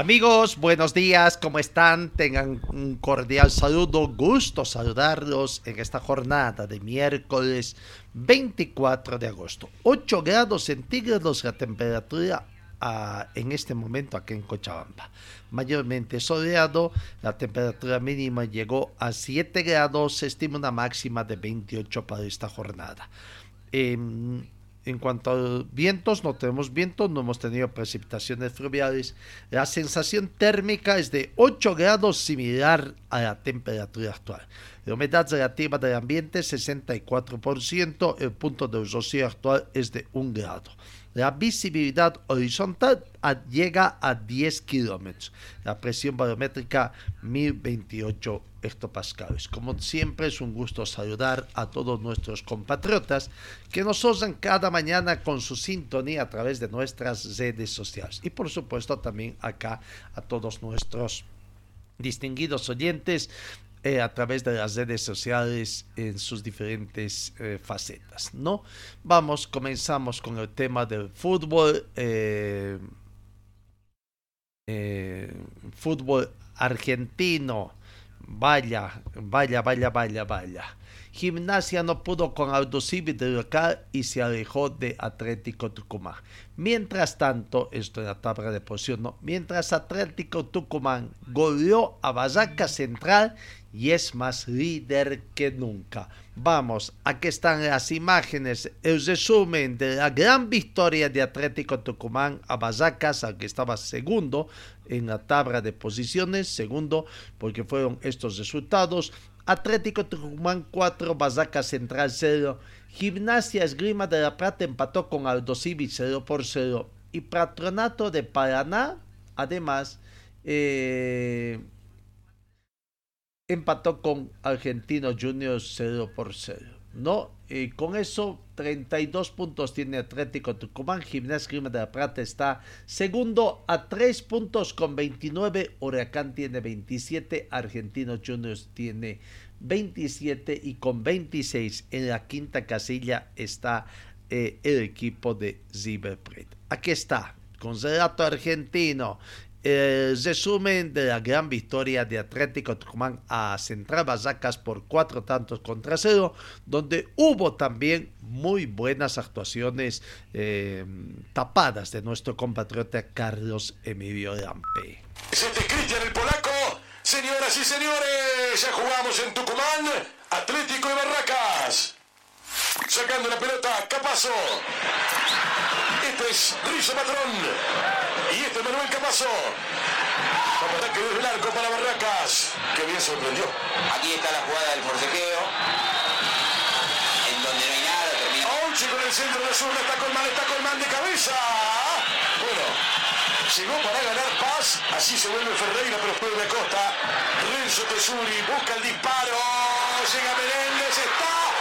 Amigos, buenos días, ¿cómo están? Tengan un cordial saludo, gusto saludarlos en esta jornada de miércoles 24 de agosto. 8 grados centígrados la temperatura ah, en este momento aquí en Cochabamba. Mayormente soleado, la temperatura mínima llegó a 7 grados, se estima una máxima de 28 para esta jornada. Em, en cuanto a vientos, no tenemos vientos, no hemos tenido precipitaciones fluviales. La sensación térmica es de 8 grados, similar a la temperatura actual. La humedad relativa del ambiente 64%, el punto de rocío actual es de 1 grado. La visibilidad horizontal llega a 10 kilómetros. La presión barométrica 1028 hectopascales. Como siempre es un gusto saludar a todos nuestros compatriotas que nos osan cada mañana con su sintonía a través de nuestras redes sociales. Y por supuesto también acá a todos nuestros distinguidos oyentes eh, a través de las redes sociales en sus diferentes eh, facetas, ¿no? Vamos, comenzamos con el tema del fútbol, eh, eh, fútbol argentino, vaya, vaya, vaya, vaya, vaya. Gimnasia no pudo con Aldo Civi de local y se alejó de Atlético Tucumán. Mientras tanto, esto en la tabla de posición, ¿no? mientras Atlético Tucumán goleó a Barraca Central y es más líder que nunca. Vamos, aquí están las imágenes, el resumen de la gran victoria de Atlético Tucumán a Barracas, al que estaba segundo en la tabla de posiciones, segundo porque fueron estos resultados. Atlético Tucumán 4, Barracas Central 0. Gimnasia Esgrima de la Plata empató con Aldo Civi 0 por 0. Y Patronato de Paraná, además, eh, empató con Argentino Juniors 0 por 0. ¿no? Y con eso, 32 puntos tiene Atlético Tucumán. Gimnasia Grima de la Plata está segundo a 3 puntos con 29. Huracán tiene 27. Argentino Juniors tiene 27. Y con 26 en la quinta casilla está eh, el equipo de River Plate. Aquí está, con relato argentino el resumen de la gran victoria de Atlético Tucumán a Central Barracas por cuatro tantos contra cero, donde hubo también muy buenas actuaciones eh, tapadas de nuestro compatriota Carlos Emilio Lampe. Cristian el polaco. Señoras y señores, ya jugamos en Tucumán, Atlético de Barracas. Sacando la pelota, Capazo. Este es Rizzo Patrón. Y este es Manuel Capazo. Ataque desde el arco para Barracas. Que bien sorprendió. Aquí está la jugada del forcejeo. En donde no hay nada, termina. Once con el centro de zurda, está Colman, está Colman de cabeza. Bueno, llegó para ganar paz, así se vuelve Ferreira, pero después de Costa. Renzo Tesuri busca el disparo. Llega Menéndez, está.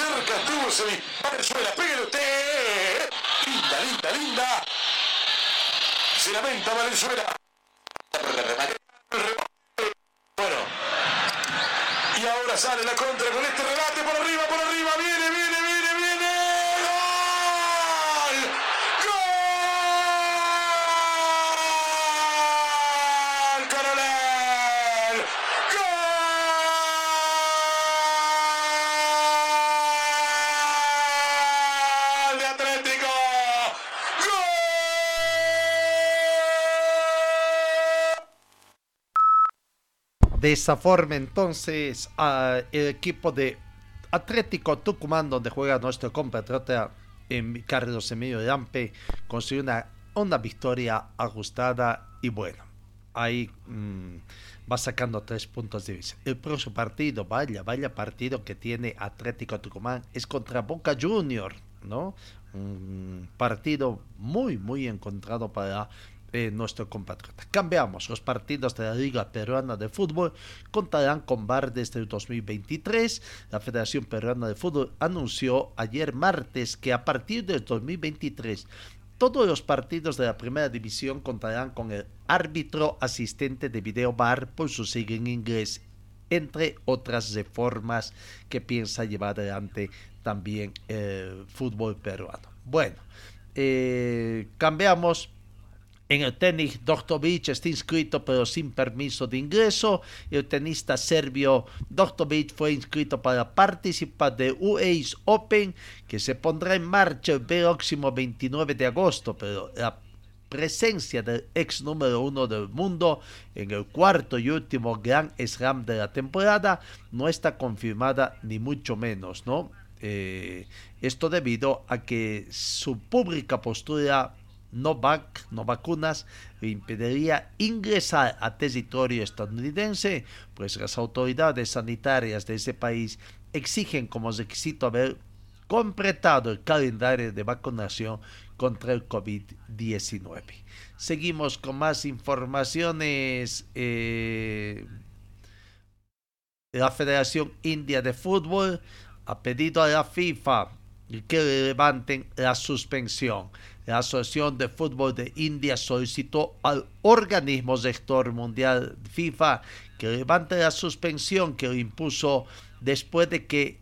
Cerca estuvo ese Valenzuela! ¡Pégale usted! Linda, linda, linda. Se lamenta Valenzuela. Bueno. Y ahora sale la contra con este remate por arriba, por arriba. Viene, viene, viene, viene. ¡Gol! ¡Gol! ¡Coronel! ¡Gol! ¡De Atlético! ¡Gol! De esa forma, entonces, el equipo de Atlético Tucumán, donde juega nuestro compatriota em, Carlos Emilio Lampe, consiguió una, una victoria ajustada y bueno, ahí mm, va sacando tres puntos de vista. El próximo partido, vaya, vaya partido que tiene Atlético Tucumán, es contra Boca Junior, ¿no? Un partido muy, muy encontrado para eh, nuestro compatriota. Cambiamos los partidos de la Liga Peruana de Fútbol contarán con VAR desde el 2023. La Federación Peruana de Fútbol anunció ayer martes que a partir del 2023 todos los partidos de la primera división contarán con el árbitro asistente de video VAR por su sigla en inglés, entre otras reformas que piensa llevar adelante también el fútbol peruano. Bueno, eh, cambiamos en el tenis, Doktovic está inscrito pero sin permiso de ingreso. El tenista serbio Doktovic fue inscrito para participar de US Open que se pondrá en marcha el próximo 29 de agosto, pero la presencia del ex número uno del mundo en el cuarto y último Grand Slam de la temporada no está confirmada ni mucho menos, ¿no? Eh, esto debido a que su pública postura no, vac, no vacunas le impediría ingresar a territorio estadounidense, pues las autoridades sanitarias de ese país exigen como requisito haber completado el calendario de vacunación contra el COVID-19. Seguimos con más informaciones. Eh, la Federación India de Fútbol ha pedido a la FIFA que levanten la suspensión. La Asociación de Fútbol de India solicitó al organismo rector mundial FIFA que levante la suspensión que le impuso después de que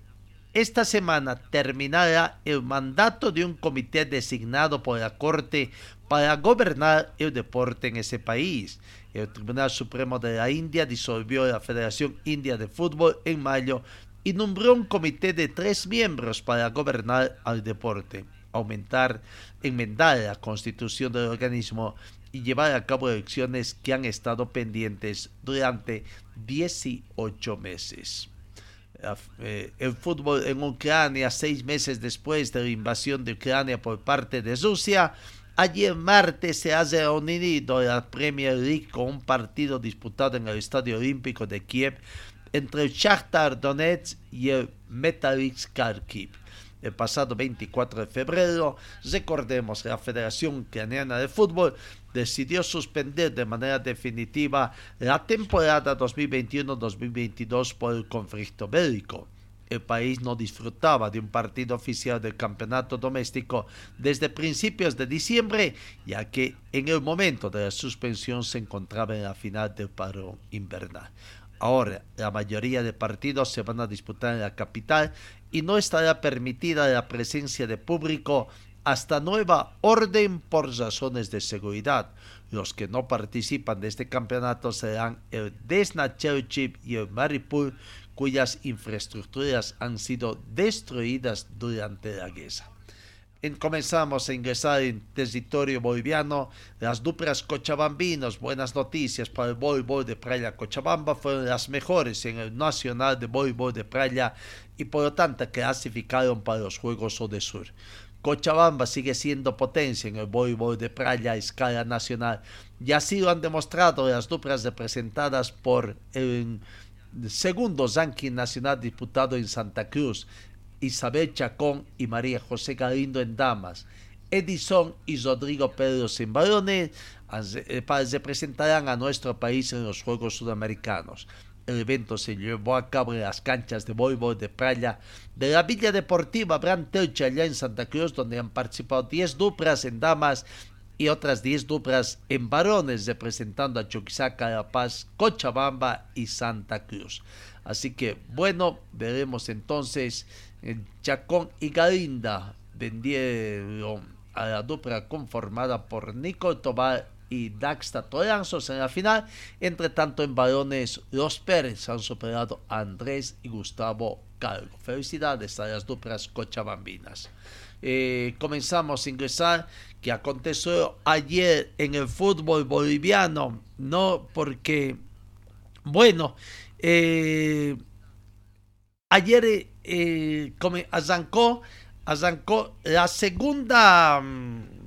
esta semana terminara el mandato de un comité designado por la Corte para gobernar el deporte en ese país. El Tribunal Supremo de la India disolvió la Federación India de Fútbol en mayo y nombró un comité de tres miembros para gobernar al deporte, aumentar, enmendar la constitución del organismo y llevar a cabo elecciones que han estado pendientes durante 18 meses. Eh, el fútbol en Ucrania, seis meses después de la invasión de Ucrania por parte de Rusia, Ayer martes se ha reunido la Premier League con un partido disputado en el Estadio Olímpico de Kiev entre el Shakhtar Donetsk y el Kharkiv. El pasado 24 de febrero, recordemos, la Federación Ucraniana de Fútbol decidió suspender de manera definitiva la temporada 2021-2022 por el conflicto bélico. El país no disfrutaba de un partido oficial del campeonato doméstico desde principios de diciembre, ya que en el momento de la suspensión se encontraba en la final del paro invernal. Ahora, la mayoría de partidos se van a disputar en la capital y no estará permitida la presencia de público hasta nueva orden por razones de seguridad. Los que no participan de este campeonato serán el Desna Chip y el Maripur, cuyas infraestructuras han sido destruidas durante la guerra. En, comenzamos a ingresar en territorio boliviano. Las duplas cochabambinos, buenas noticias para el voleibol de Praia Cochabamba, fueron las mejores en el Nacional de Voleibol de Praia y por lo tanto clasificaron para los Juegos Sur. Cochabamba sigue siendo potencia en el voleibol de playa a escala nacional y así lo han demostrado las duplas representadas por el segundo ranking nacional disputado en Santa Cruz, Isabel Chacón y María José Galindo en damas, Edison y Rodrigo Pedro en varones eh, representarán a nuestro país en los Juegos Sudamericanos. El evento se llevó a cabo en las canchas de voleibol de playa de la Villa Deportiva Bran Telcha, allá en Santa Cruz, donde han participado 10 duplas en damas y otras 10 duplas en varones, representando a Chuquisaca, La Paz, Cochabamba y Santa Cruz. Así que, bueno, veremos entonces en Chacón y Galinda vendieron a la dupla conformada por Nico Tobar y Daxta Toranzos en la final. Entre tanto, en varones, los Pérez han superado a Andrés y Gustavo Calvo. Felicidades a las duplas cochabambinas. Eh, comenzamos a ingresar que aconteció ayer en el fútbol boliviano, no porque, bueno, eh, ayer eh, arrancó, la segunda mm,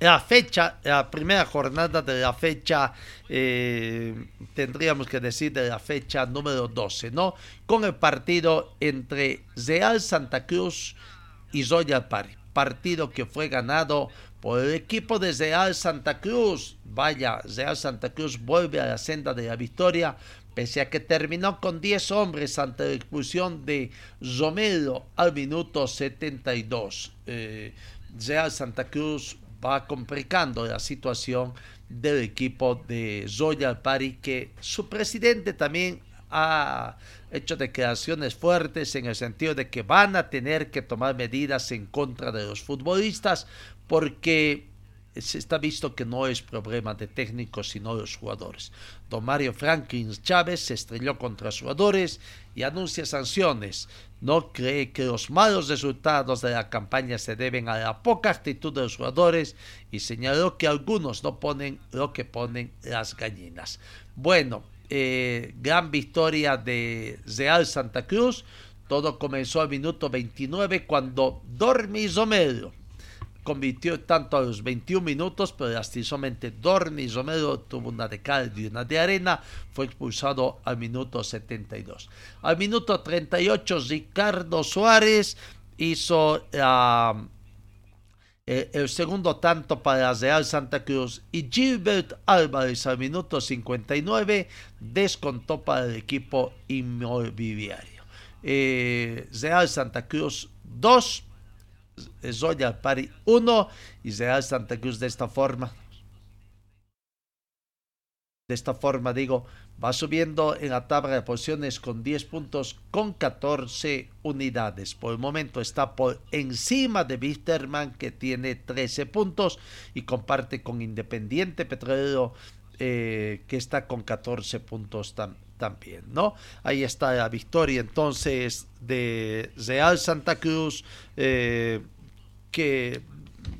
la fecha, la primera jornada de la fecha, eh, tendríamos que decir de la fecha número 12, ¿no? Con el partido entre Real Santa Cruz y Royal Party. Partido que fue ganado por el equipo de Real Santa Cruz. Vaya, Real Santa Cruz vuelve a la senda de la victoria, pese a que terminó con 10 hombres ante la expulsión de Romero al minuto 72. Eh, Real Santa Cruz va complicando la situación del equipo de Royal Party, que su presidente también ha hecho declaraciones fuertes en el sentido de que van a tener que tomar medidas en contra de los futbolistas porque está visto que no es problema de técnicos sino de los jugadores. Don Mario Franklin Chávez se estrelló contra jugadores y anuncia sanciones. No cree que los malos resultados de la campaña se deben a la poca actitud de los jugadores y señaló que algunos no ponen lo que ponen las gallinas. Bueno, eh, gran victoria de Real Santa Cruz. Todo comenzó al minuto 29 cuando Dormi Romero convirtió tanto a los 21 minutos, pero lastimosamente Dorni Romero tuvo una de cal y una de arena, fue expulsado al minuto 72. Al minuto 38 Ricardo Suárez hizo ah, eh, el segundo tanto para Real Santa Cruz y Gilbert Álvarez al minuto 59 descontó para el equipo inmobiliario. Eh, Real Santa Cruz 2, Royal Party 1 y Real Santa Cruz de esta forma. De esta forma digo, va subiendo en la tabla de posiciones con 10 puntos con 14 unidades. Por el momento está por encima de Wisterman que tiene 13 puntos y comparte con Independiente Petrolero eh, que está con 14 puntos también, ¿no? Ahí está la victoria entonces de Real Santa Cruz eh, que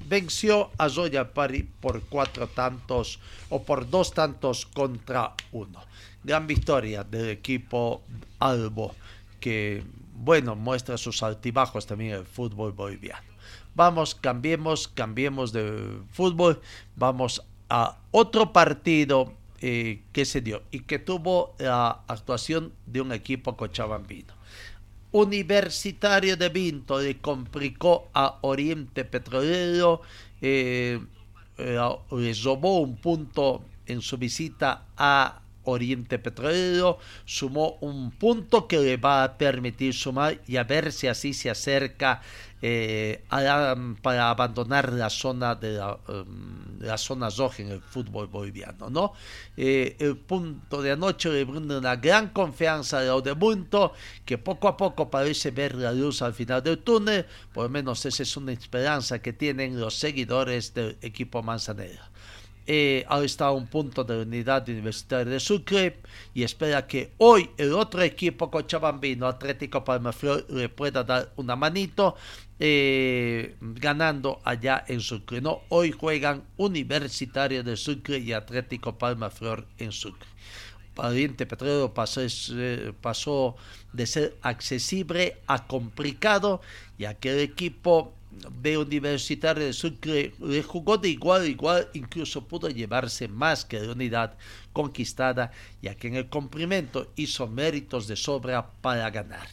venció a Zoya Pari por cuatro tantos o por dos tantos contra uno. Gran victoria del equipo Albo que, bueno, muestra sus altibajos también en el fútbol boliviano. Vamos, cambiemos, cambiemos de fútbol, vamos a otro partido eh, que se dio y que tuvo la actuación de un equipo cochabambino. Universitario de Vinto le complicó a Oriente Petrolero, eh, eh, le robó un punto en su visita a Oriente Petrolero, sumó un punto que le va a permitir sumar y a ver si así se acerca eh, para abandonar la zona de la, um, la, zona roja en el fútbol boliviano, ¿no? Eh, el punto de anoche le brinda una gran confianza de punto que poco a poco parece ver la luz al final del túnel, por lo menos esa es una esperanza que tienen los seguidores del equipo Manzanera eh, ha estado un punto de unidad universitaria de Sucre y espera que hoy el otro equipo cochabambino, Atlético Palmaflor, le pueda dar una manito eh, ganando allá en Sucre. No, hoy juegan Universitario de Sucre y Atlético Palmaflor en Sucre. Pariente Petrolero pasó, eh, pasó de ser accesible a complicado, ya que el equipo de Universitario de Sucre le jugó de igual a igual, incluso pudo llevarse más que de unidad conquistada, ya que en el cumplimiento hizo méritos de sobra para ganar.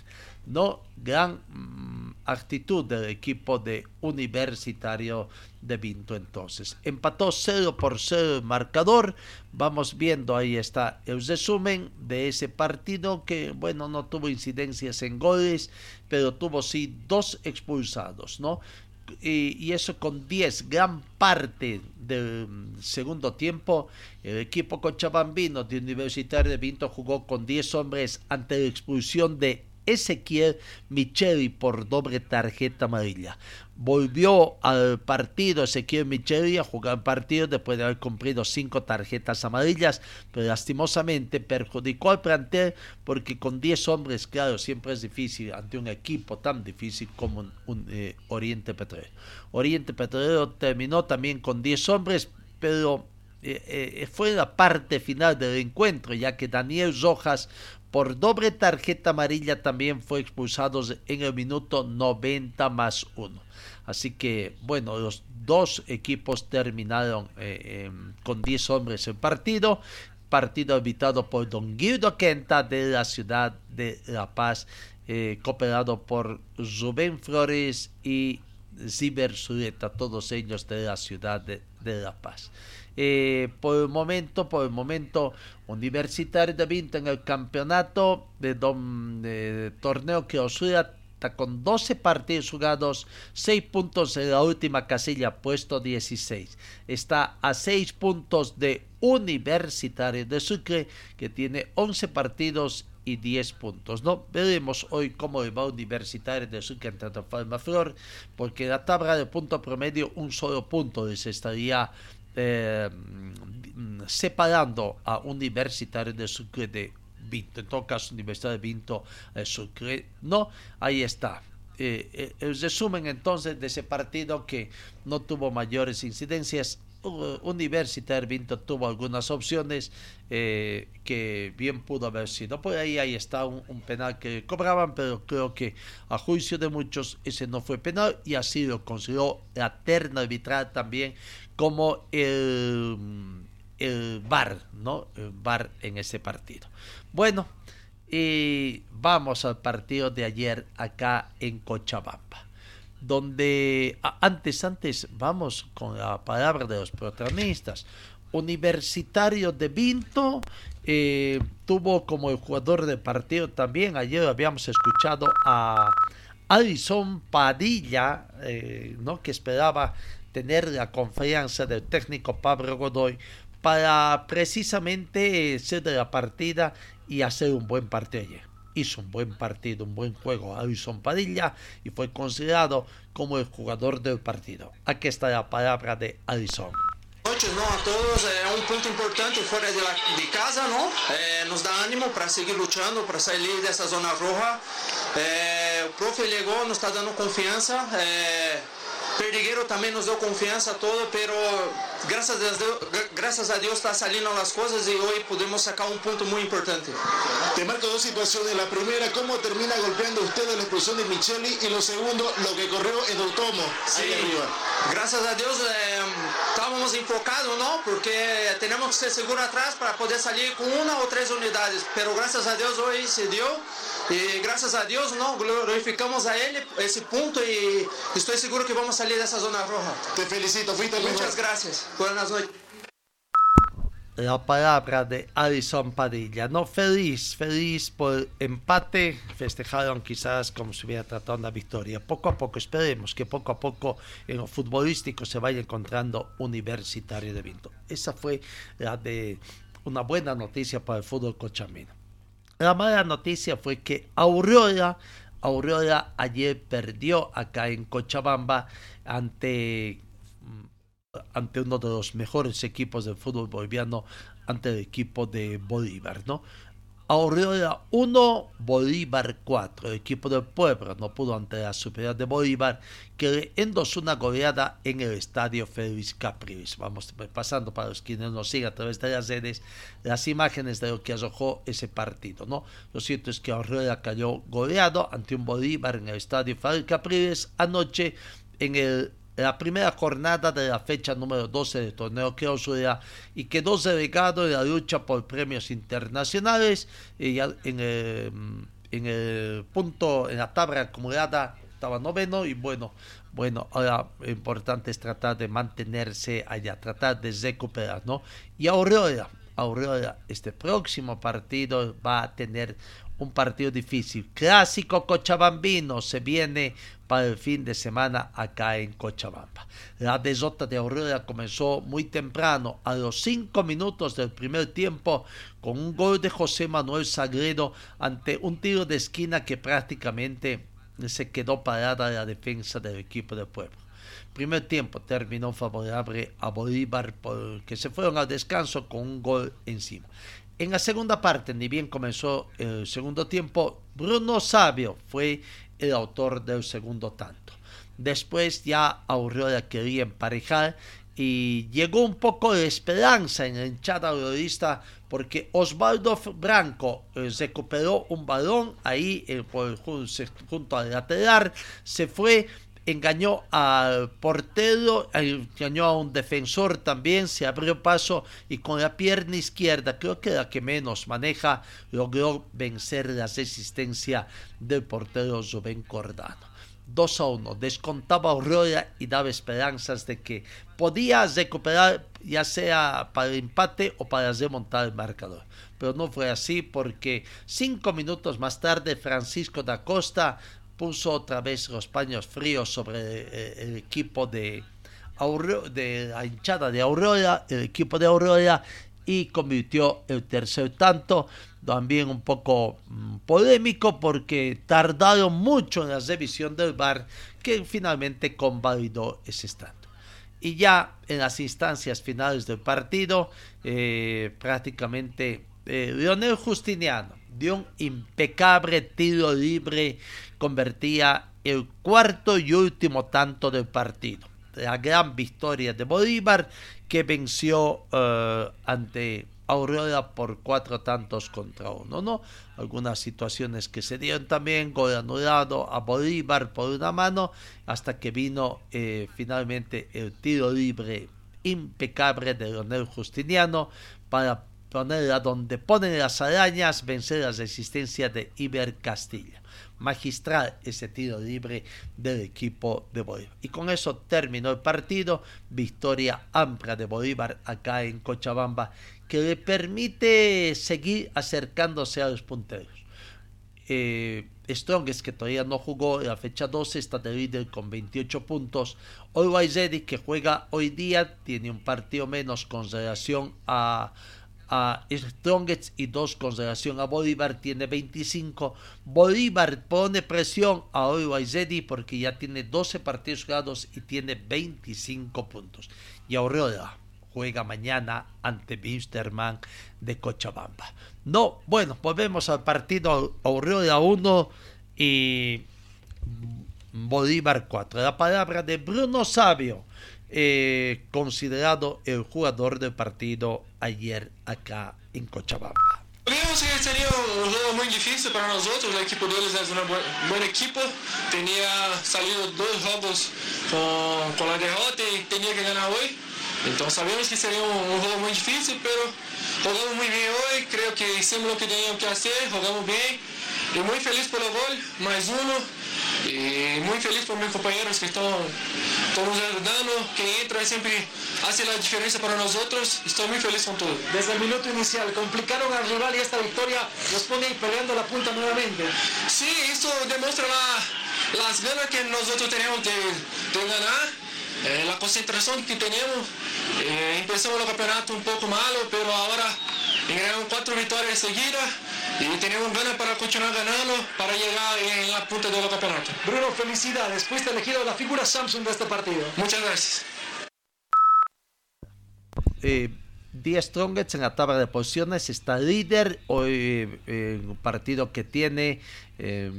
No gran mm, actitud del equipo de Universitario de Vinto entonces. Empató 0 por 0 el marcador. Vamos viendo, ahí está el resumen de ese partido que, bueno, no tuvo incidencias en goles, pero tuvo sí dos expulsados, ¿no? Y, eso con 10, gran parte del segundo tiempo, el equipo cochabambino de Universitario de Vinto jugó con 10 hombres ante la expulsión de Ezequiel Micheli por doble tarjeta amarilla. Volvió al partido Ezequiel Micheli a jugar partido después de haber cumplido cinco tarjetas amarillas, pero lastimosamente perjudicó al plantel porque con 10 hombres, claro, siempre es difícil ante un equipo tan difícil como un, eh, Oriente Petrolero. Oriente Petrolero terminó también con 10 hombres, pero eh, eh, fue la parte final del encuentro, ya que Daniel Rojas por doble tarjeta amarilla también fue expulsado en el minuto 90 más 1. Así que, bueno, los dos equipos terminaron eh, em, con 10 hombres el partido. Partido evitado por Don Guido Quenta de la ciudad de La Paz, eh, cooperado por Rubén Flores y Ziber Zureta, todos ellos de la ciudad de La Paz. Eh, por el momento, por el momento, Universitario de Vinto en el campeonato de, torneo que oscila con 12 partidos jugados, 6 puntos en la última casilla, puesto 16. Está a 6 puntos de Universitario de Sucre, que tiene 11 partidos y 10 puntos. No veremos hoy cómo va Universitario de Sucre ante Falma Flor, porque la tabla de punto promedio, un solo punto les estaría eh, separando a Universitario de Sucre de Vinto, en todo caso Universidad de Vinto de Sucre, no, ahí está. Eh, eh, el resumen entonces de ese partido que no tuvo mayores incidencias, Universitario Vinto tuvo algunas opciones que bien pudo haber sido. Por ahí, ahí está un, penal que cobraban, pero creo que a juicio de muchos ese no fue penal y así lo consideró la terna arbitral también como el, el ¿no? El VAR en ese partido. Bueno, y vamos al partido de ayer acá en Cochabamba donde antes, antes, vamos con la palabra de los protagonistas. Universitario de Vinto eh, tuvo como el jugador de partido también, ayer habíamos escuchado a Alison Padilla, eh, ¿no? que esperaba tener la confianza del técnico Pablo Godoy para precisamente ser de la partida y hacer un buen partido ayer. Hizo un buen partido, un buen juego Alison Padilla y fue considerado como el jugador del partido. Aquí está la palabra de Alison. ¿no? a todos. É um ponto importante fora de, la, de casa, não? É, nos dá ânimo para seguir lutando, para sair dessa zona roja. É, o profe chegou, nos está dando confiança. É, Perdiguero también nos dio confianza todo, pero gracias a, Dios, gracias a Dios está saliendo las cosas y hoy pudimos sacar un punto muy importante. Te marco dos situaciones. La primera, cómo termina golpeando usted la explosión de Micheli y lo segundo, lo que corrió en el tomo. Sí, arriba. Gracias a Dios eh, estábamos enfocados, ¿no? Porque tenemos que ser seguros atrás para poder salir con una o tres unidades. Pero gracias a Dios hoy se dio. Y gracias a Dios, ¿no? Glorificamos a Él ese punto y estoy seguro que vamos a salir de esa zona roja. Te felicito, fuiste Muchas gracias. Buenas noches. la palabra de Alison Padilla. No, feliz, feliz por empate. Festejaron quizás como si hubiera tratado una victoria. Poco a poco, esperemos que poco a poco en lo futbolístico se vaya encontrando Universitario de Vinto. Esa fue la de una buena noticia para el fútbol cochamino. La mala noticia fue que Aurora, Aurora ayer perdió acá en Cochabamba ante ante uno de los mejores equipos del fútbol boliviano, ante el equipo de Bolívar, ¿no? Aurora 1, Bolívar 4. El equipo del pueblo no pudo ante la superioridad de Bolívar, que le endosó una goleada en el estadio Félix Capriles. Vamos pasando para los quienes nos siguen a través de las redes las imágenes de lo que arrojó ese partido. ¿no? Lo cierto es que Aurora cayó goleado ante un Bolívar en el estadio Félix Capriles anoche en el la primera jornada de la fecha número 12 del torneo clausura y quedó delegado en la lucha por premios internacionales y en el, en el punto, en la tabla acumulada estaba noveno y bueno, bueno, ahora lo importante es tratar de mantenerse allá, tratar de recuperar, ¿no? Y Aurora, Aurora, este próximo partido va a tener un partido difícil. Clásico cochabambino se viene para el fin de semana acá en Cochabamba. La desota de Aurora comenzó muy temprano, a los cinco minutos del primer tiempo, con un gol de José Manuel Sagredo ante un tiro de esquina que prácticamente se quedó parada la defensa del equipo de pueblo. Primer tiempo terminó favorable a Bolívar porque se fueron al descanso con un gol encima. En la segunda parte, ni bien comenzó el segundo tiempo, Bruno Sabio fue el autor del segundo tanto. Después ya Aurora quería emparejar y llegó un poco de esperanza en la hinchada aurorista porque Osvaldo Branco eh, recuperó un balón ahí eh, junto al lateral, se fue engañó al portero, engañó a un defensor también, se abrió paso y con la pierna izquierda, creo que la que menos maneja, logró vencer la resistencia del portero Rubén Cordano. 2 a 1, descontaba Aurora y daba esperanzas de que podía recuperar ya sea para el empate o para remontar el marcador. Pero no fue así porque cinco minutos más tarde Francisco da Costa puso otra vez los paños fríos sobre eh, el equipo de, de la hinchada de Aurora, el equipo de Aurora, y convirtió el tercer tanto, también un poco mm, polémico porque tardaron mucho en la revisión del VAR que finalmente convalidó ese tanto. Y ya en las instancias finales del partido, eh, prácticamente eh, Leonel Justiniano dio un impecable tiro libre, convertía el cuarto y último tanto del partido. La gran victoria de Bolívar que venció eh, ante Aurora por cuatro tantos contra uno, ¿no? Algunas situaciones que se dieron también, gol anulado a Bolívar por una mano, hasta que vino eh, finalmente el tiro libre impecable de Leonel Justiniano para ponerla donde ponen las arañas, vencer la resistencia de Iber Castilla. Magistral ese tiro libre del equipo de Bolívar. Y con eso terminó el partido. Victoria amplia de Bolívar acá en Cochabamba que le permite seguir acercándose a los punteros. Eh, Strongest, que todavía no jugó en la fecha 12, está de líder con 28 puntos. Always Ready, que juega hoy día, tiene un partido menos con relación a a Strongest y dos con relación a Bolívar tiene 25. Bolívar pone presión a Oiwaizedi porque ya tiene 12 partidos jugados y tiene 25 puntos. Y Aurora juega mañana ante Wisterman de Cochabamba. No, bueno, volvemos al partido Aurora 1 y Bolívar 4. La palabra de Bruno Sabio eh, considerado el jugador del partido ayer acá en Cochabamba. Vimos que sería un juego muy difícil para nosotros, el equipo de ellos es un buen equipo, tenía salido dos juegos con, con, la derrota y tenía que ganar hoy, entonces sabemos que sería un, un, juego muy difícil, pero jugamos muy bien hoy, creo que hicimos lo que teníamos que hacer, jugamos bien. Y muy feliz por el gol, más uno, Y muy feliz por mis compañeros que están todos ayudando, que entra siempre hace la diferencia para nosotros. Estoy muy feliz con todo. Desde el minuto inicial complicaron al rival y esta victoria nos pone peleando la punta nuevamente. Sí, esto demuestra la- las ganas que nosotros tenemos de, de ganar, eh, la concentración que tenemos. Eh, empezamos el campeonato un poco malo, pero ahora ganamos cuatro victorias seguidas y tenemos ganas para continuar ganando para llegar en la punta del campeonato. Bruno, felicidades. Fuiste elegido la figura Samsung de este partido. Muchas gracias. eh, Die Strongest en la tabla de posiciones está líder hoy eh, en un partido que tiene eh,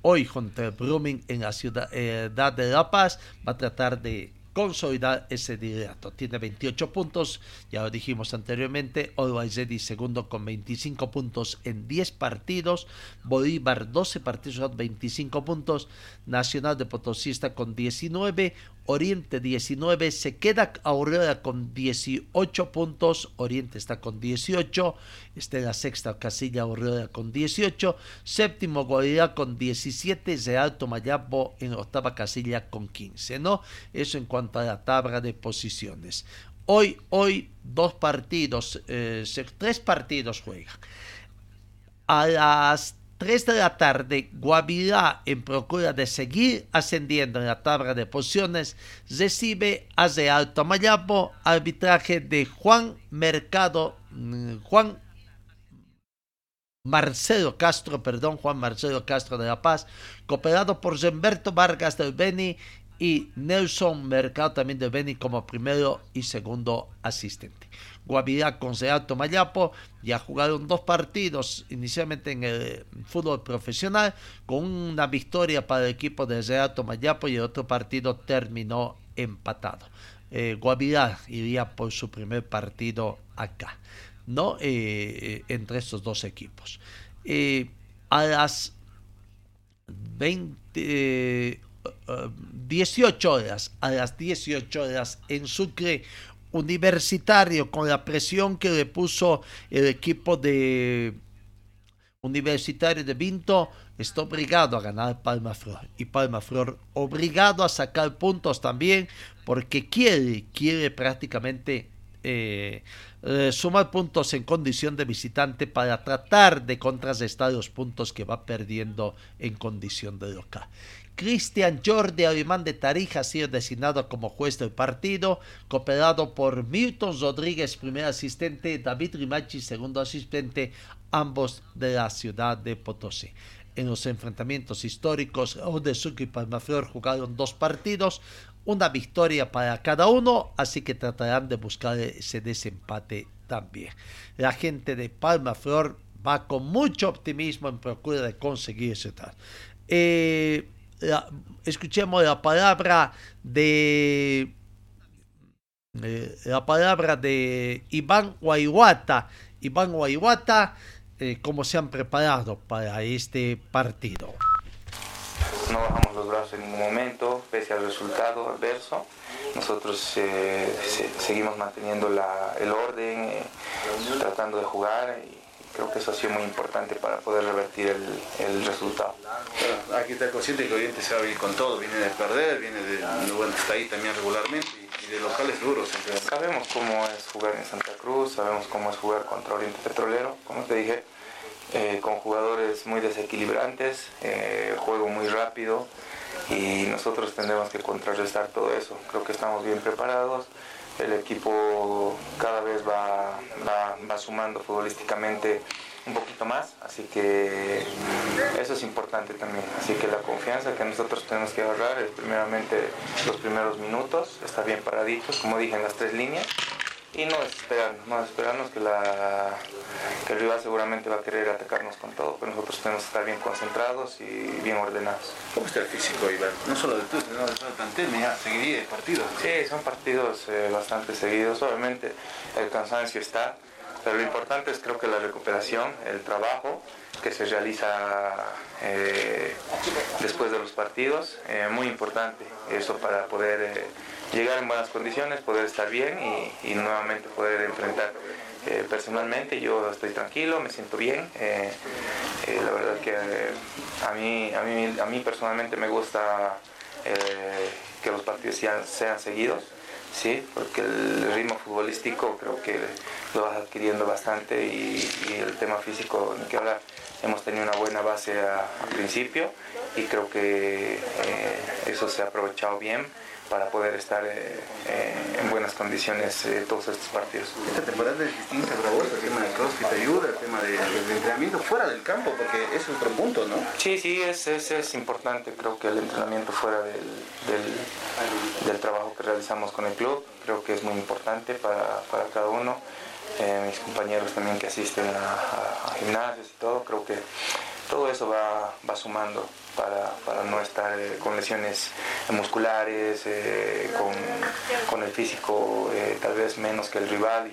hoy contra el Brumming en la ciudad eh, de La Paz va a tratar de consolidar ese liderato. Tiene 28 puntos ya lo dijimos anteriormente Always Ready segundo con 25 puntos en 10 partidos Bolívar 12 partidos 25 puntos Nacional de Potosí está con 19 Oriente 19, se queda Aurora con 18 puntos, Oriente está con 18, está en la sexta casilla Aurora con 18, séptimo Guavirá con 17, Real Tomayapo en octava casilla con 15, ¿no? Eso en cuanto a la tabla de posiciones. Hoy, hoy, dos partidos, eh, tres partidos juegan. A las 3 de la tarde, Guavirá, en procura de seguir ascendiendo en la tabla de posiciones, recibe a Real Tomayapo, arbitraje de Juan Mercado, mm, Juan Marcelo Castro, perdón, Juan Marcelo Castro de La Paz, cooperado por Humberto Vargas del Beni y Nelson Mercado también del Beni como primero y segundo asistente. Guavirá con Real Tomayapo ya jugaron dos partidos inicialmente en el fútbol profesional con una victoria para el equipo de Real Tomayapo y el otro partido terminó empatado. Eh, Guavirá iría por su primer partido acá, ¿no? Eh, entre estos dos equipos. Eh, a las 20, eh, eh, 18 horas, a las 18 horas en Sucre, Universitario, con la presión que le puso el equipo de Universitario de Vinto, está obligado a ganar Palma Flor. Y Palma Flor obligado a sacar puntos también, porque quiere, quiere prácticamente eh, eh, sumar puntos en condición de visitante para tratar de contrarrestar los puntos que va perdiendo en condición de local. Cristian Jordi Alemán de Tarija ha sido designado como juez del partido, cooperado por Milton Rodríguez, primer asistente, David Rimachi, segundo asistente, ambos de la ciudad de Potosí. En los enfrentamientos históricos, de Sucre y Palmaflor jugaron dos partidos, una victoria para cada uno, así que tratarán de buscar ese desempate también. La gente de Palmaflor va con mucho optimismo en procura de conseguir ese tal. Eh, escuchemos la palabra de eh, la palabra de Iván Guayuata. Iván Guayuata, eh, cómo se han preparado para este partido. No bajamos los brazos en ningún momento, pese al resultado adverso. Nosotros eh, se- seguimos manteniendo el orden, eh, tratando de jugar creo que eso ha sido muy importante para poder revertir el, el resultado. Bueno, hay que estar consciente que Oriente se va a venir con todo, viene de perder, viene de, bueno, está ahí también regularmente y, y de locales duros. siempre. Sabemos cómo es jugar en Santa Cruz, sabemos cómo es jugar contra Oriente Petrolero, como te dije, eh, con jugadores muy desequilibrantes, eh, juego muy rápido y nosotros tendremos que contrarrestar todo eso. Creo que estamos bien preparados, el equipo cada vez va, va, sumando futbolísticamente un poquito más, así que eso es importante también. Así que la confianza que nosotros tenemos que agarrar es primeramente los primeros minutos, estar bien paraditos, como dije, en las tres líneas, y no desesperarnos, no desesperarnos que, la, que el rival seguramente va a querer atacarnos con todo, pero nosotros tenemos que estar bien concentrados y bien ordenados. ¿Cómo está el físico, Iván? No solo de tú, sino de todo el plantel, mira, seguiría de partidos. Sí, son partidos eh, bastante seguidos. Obviamente el cansancio está, pero lo importante es creo que la recuperación, el trabajo que se realiza eh, después de los partidos, eh, muy importante eso para poder llegar en buenas condiciones, poder estar bien y, nuevamente poder enfrentar eh, personalmente yo estoy tranquilo, me siento bien. Eh, eh, la verdad que a, mí, a, mí, a mí personalmente me gusta que los partidos sean, sean seguidos. Sí, porque el ritmo futbolístico creo que lo vas adquiriendo bastante y, el tema físico, ni que hablar, hemos tenido una buena base al principio y creo que eso se ha aprovechado bien para poder estar eh, eh, en buenas condiciones eh, todos estos partidos. Esta temporada es distinta para vos, el tema de CrossFit te ayuda, el tema del de, entrenamiento fuera del campo, porque es otro punto, ¿no? Sí, sí, es, es, es importante, creo que el entrenamiento fuera del, del, trabajo que realizamos con el club, creo que es muy importante para, para cada uno. mis compañeros también que asisten a, a, gimnasios y todo, creo que todo eso va, va sumando para, no estar eh, con lesiones musculares, eh, con, el físico eh, tal vez menos que el rival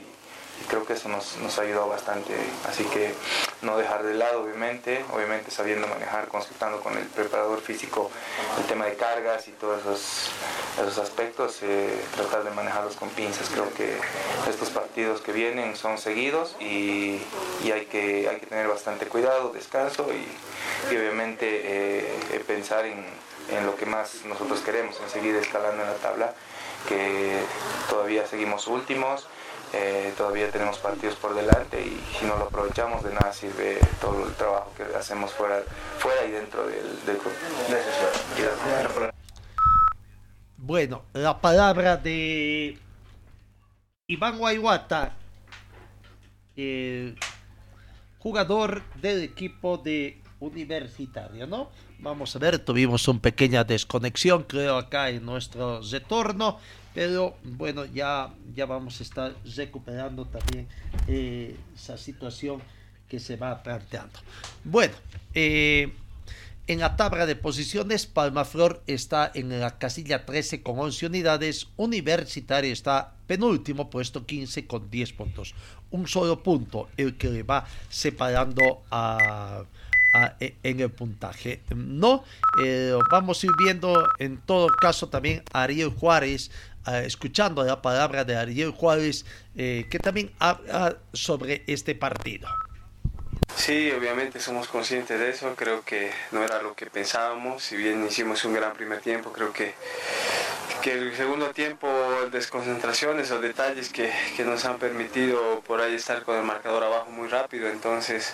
creo que eso nos, nos ha ayudado bastante. Así que no dejar de lado, obviamente, obviamente sabiendo manejar, consultando con el preparador físico el tema de cargas y todos esos, esos aspectos, tratar de manejarlos con pinzas. Creo que estos partidos que vienen son seguidos y, hay, que, hay que tener bastante cuidado, descanso y y obviamente eh, pensar en, lo que más nosotros queremos, en seguir escalando en la tabla, que todavía seguimos últimos, eh, todavía tenemos partidos por delante y si no lo aprovechamos de nada sirve todo el trabajo que hacemos fuera, fuera y dentro del, del club. Bueno, la palabra de Iván Guayguata, jugador del equipo de universitario, ¿no? Vamos a ver, tuvimos una pequeña desconexión, creo, acá en nuestro retorno, pero bueno, ya, ya vamos a estar recuperando también eh, esa situación que se va planteando. Bueno, eh, en la tabla de posiciones, Palmaflor está en la casilla 13 con 11 unidades, Universitario está penúltimo, puesto 15 con 10 puntos. Un solo punto el que le va separando a e, en el puntaje. No, eh, vamos a ir viendo en todo caso también Ariel Juárez, escuchando la palabra de Ariel Juárez, eh, que también habla sobre este partido. Sí, obviamente somos conscientes de eso, creo que no era lo que pensábamos, si bien hicimos un gran primer tiempo, creo que, que el segundo tiempo, desconcentraciones o detalles que, que nos han permitido por ahí estar con el marcador abajo muy rápido, entonces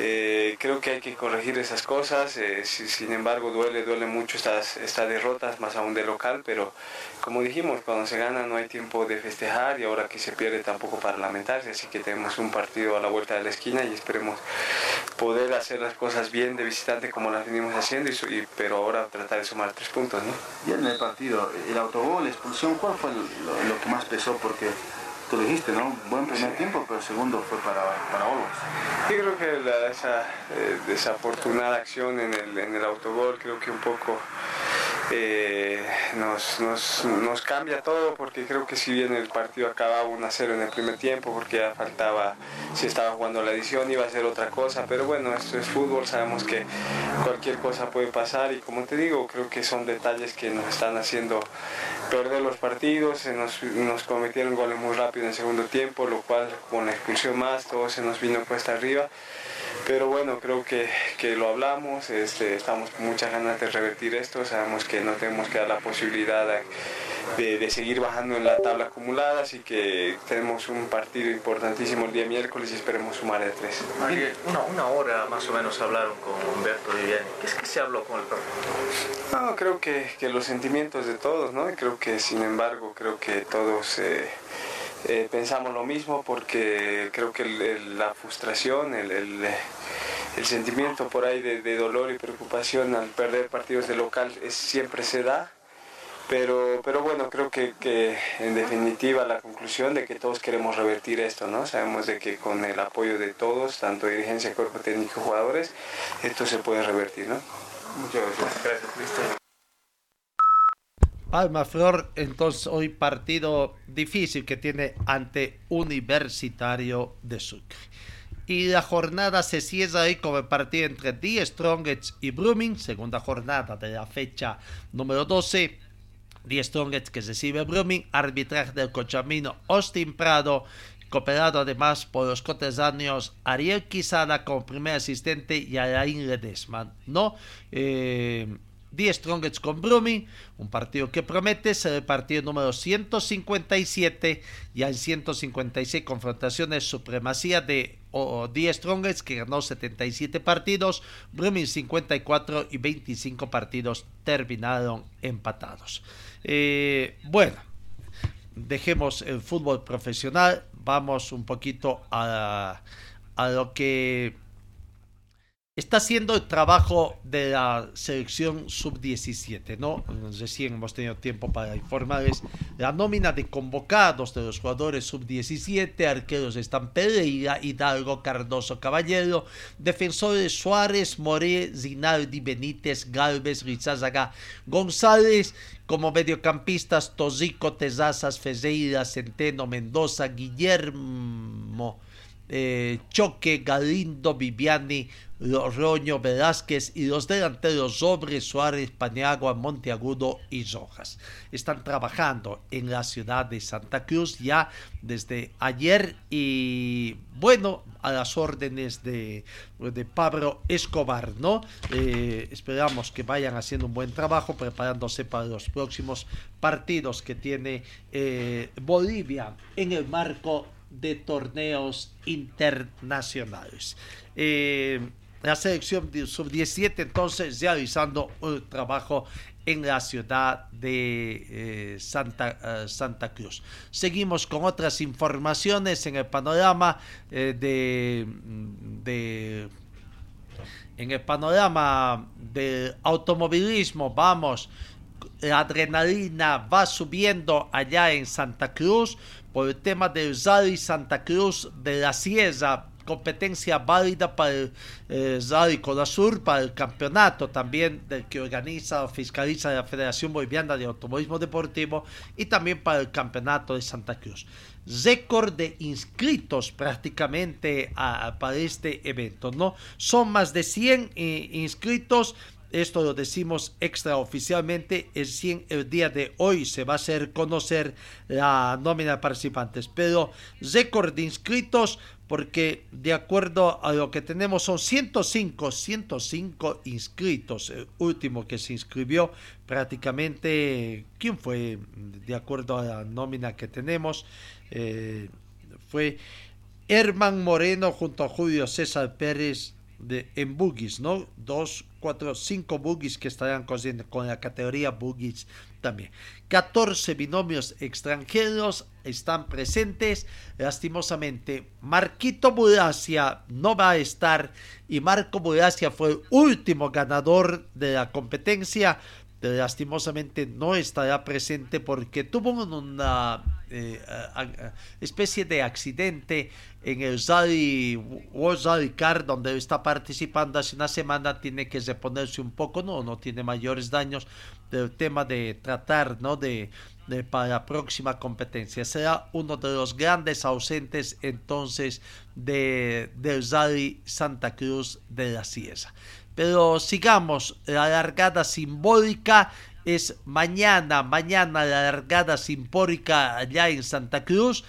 eh, creo que hay que corregir esas cosas, eh, sin embargo duele, duele mucho estas, estas derrotas, más aún de local, pero como dijimos, cuando se gana no hay tiempo de festejar y ahora que se pierde tampoco para lamentarse, así que tenemos un partido a la vuelta de la esquina y esperemos poder hacer las cosas bien de visitante como las venimos haciendo, y, pero ahora tratar de sumar tres puntos. ¿no? Y en el partido, el autogol, la expulsión, ¿cuál fue lo que más pesó? Porque tú dijiste, ¿no? Buen primer tiempo, pero el segundo fue para, para Sí, creo que esa eh, desafortunada acción en el, en el autogol, creo que un poco eh, nos, nos, nos, cambia todo porque creo que si bien el partido acababa 1 a 0 en el primer tiempo porque ya faltaba, si estaba jugando la edición iba a ser otra cosa, pero bueno, esto es fútbol, sabemos que cualquier cosa puede pasar y como te digo, creo que son detalles que nos están haciendo perder los partidos, se nos, nos cometieron goles muy rápido en el segundo tiempo, lo cual con la expulsión más, todo se nos vino puesta arriba. Pero bueno, creo que, que lo hablamos, este, estamos con muchas ganas de revertir esto, sabemos que no tenemos que dar la posibilidad de, de, seguir bajando en la tabla acumulada, así que tenemos un partido importantísimo el día miércoles y esperemos sumar de tres. Una, una, hora más o menos hablaron con Humberto Viviani. ¿Qué es que se habló con el profe? No, creo que, que, los sentimientos de todos, ¿no? Creo que sin embargo, creo que todos... Eh, eh, pensamos lo mismo porque creo que la frustración, el, el, sentimiento por ahí de, dolor y preocupación al perder partidos de local es, siempre se da. Pero, pero bueno, creo que, que, en definitiva la conclusión de que todos queremos revertir esto, ¿no? Sabemos de que con el apoyo de todos, tanto dirigencia, cuerpo técnico, jugadores, esto se puede revertir, ¿no? Muchas gracias. Gracias, Cristian. Palma Flor, entonces hoy partido difícil que tiene ante Universitario de Sucre. Y la jornada se cierra ahí con el partido entre Die Strongets y Brumming, segunda jornada de la fecha número 12. Die Strongets que recibe Brumming, arbitraje del Cochamino Austin Prado cooperado además por los cotesanos Ariel Quisada como primer asistente y Alain Ledesma, ¿no? Eh, The Strongest con Brumi, un partido que promete ser el partido número 157, ya en 156 confrontaciones, supremacía de o, The Strongest que ganó 77 partidos, Brumi 54 y 25 partidos terminaron empatados. Eh, bueno, dejemos el fútbol profesional, vamos un poquito a, a lo que está haciendo el trabajo de la selección sub-17, ¿no? Recién hemos tenido tiempo para informarles la nómina de convocados de los jugadores sub-17, arqueros están Pereira, Hidalgo, Cardoso, Caballero, defensores Suárez, More, Zinaldi, Benítez, Galvez, Rizazaga, González, como mediocampistas Tozico, Tezazas, Fezeira, Centeno, Mendoza, Guillermo, eh, Choque, Galindo, Viviani, Roño, Velázquez y los delanteros Sobre, Suárez, Paniagua, Monteagudo y Rojas. Están trabajando en la ciudad de Santa Cruz ya desde ayer y bueno, a las órdenes de, de Pablo Escobar, ¿no? Eh, esperamos que vayan haciendo un buen trabajo preparándose para los próximos partidos que tiene eh, Bolivia en el marco de torneos internacionales. Eh, la selección sub-17 entonces realizando un trabajo en la ciudad de eh, Santa, eh, Santa Cruz. Seguimos con otras informaciones en el panorama de, de en el panorama del automovilismo, vamos, la adrenalina va subiendo allá en Santa Cruz por el tema del Rally Santa Cruz de la Sierra, competencia válida para el eh, Rally Sur, para el campeonato también del que organiza o fiscaliza la Federación Boliviana de Automovilismo Deportivo y también para el campeonato de Santa Cruz. Récord de inscritos prácticamente para este evento, ¿no? Son más de 100 eh, inscritos esto lo decimos extraoficialmente, el, 100, el día de hoy se va a hacer conocer la nómina de participantes, pero récord de inscritos porque de acuerdo a lo que tenemos son 105, 105 inscritos. El último que se inscribió prácticamente, ¿quién fue? De acuerdo a la nómina que tenemos, eh, fue Herman Moreno junto a Julio César Pérez de, en buggies, ¿no? Dos, cuatro, cinco buggies que estarán con la categoría buggies también. 14 binomios extranjeros están presentes. Lastimosamente, Marquito Buracia no va a estar y Marco Buracia fue el último ganador de la competencia. Lastimosamente no estará presente porque tuvo una eh, especie de accidente en el Rally World Rally Car donde está participando hace una semana tiene que reponerse un poco no no tiene mayores daños del tema de tratar no de, para la próxima competencia. Será uno de los grandes ausentes entonces de del Rally Santa Cruz de la Sierra pero sigamos la largada simbólica es mañana, mañana la largada simbólica allá en Santa Cruz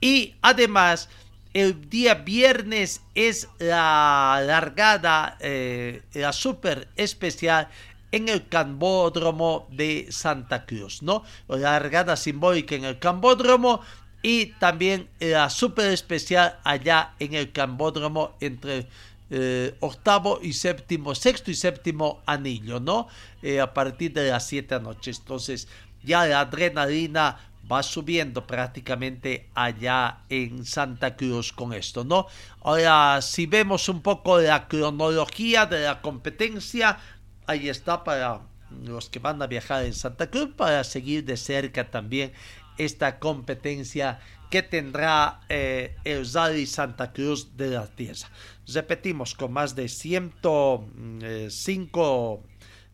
y además el día viernes es la largada, eh, la super especial en el Cambódromo de Santa Cruz, ¿no? La largada simbólica en el Cambódromo y también la super especial allá en el Cambódromo entre eh, octavo y séptimo, sexto y séptimo anillo, ¿no? Eh, a partir de las siete noches. Entonces, ya la adrenalina va subiendo prácticamente allá en Santa Cruz con esto, ¿no? Ahora, si vemos un poco la cronología de la competencia, ahí está para los que van a viajar en Santa Cruz para seguir de cerca también esta competencia que tendrá eh, el Rally Santa Cruz de la Tierra. Repetimos, con más de 105,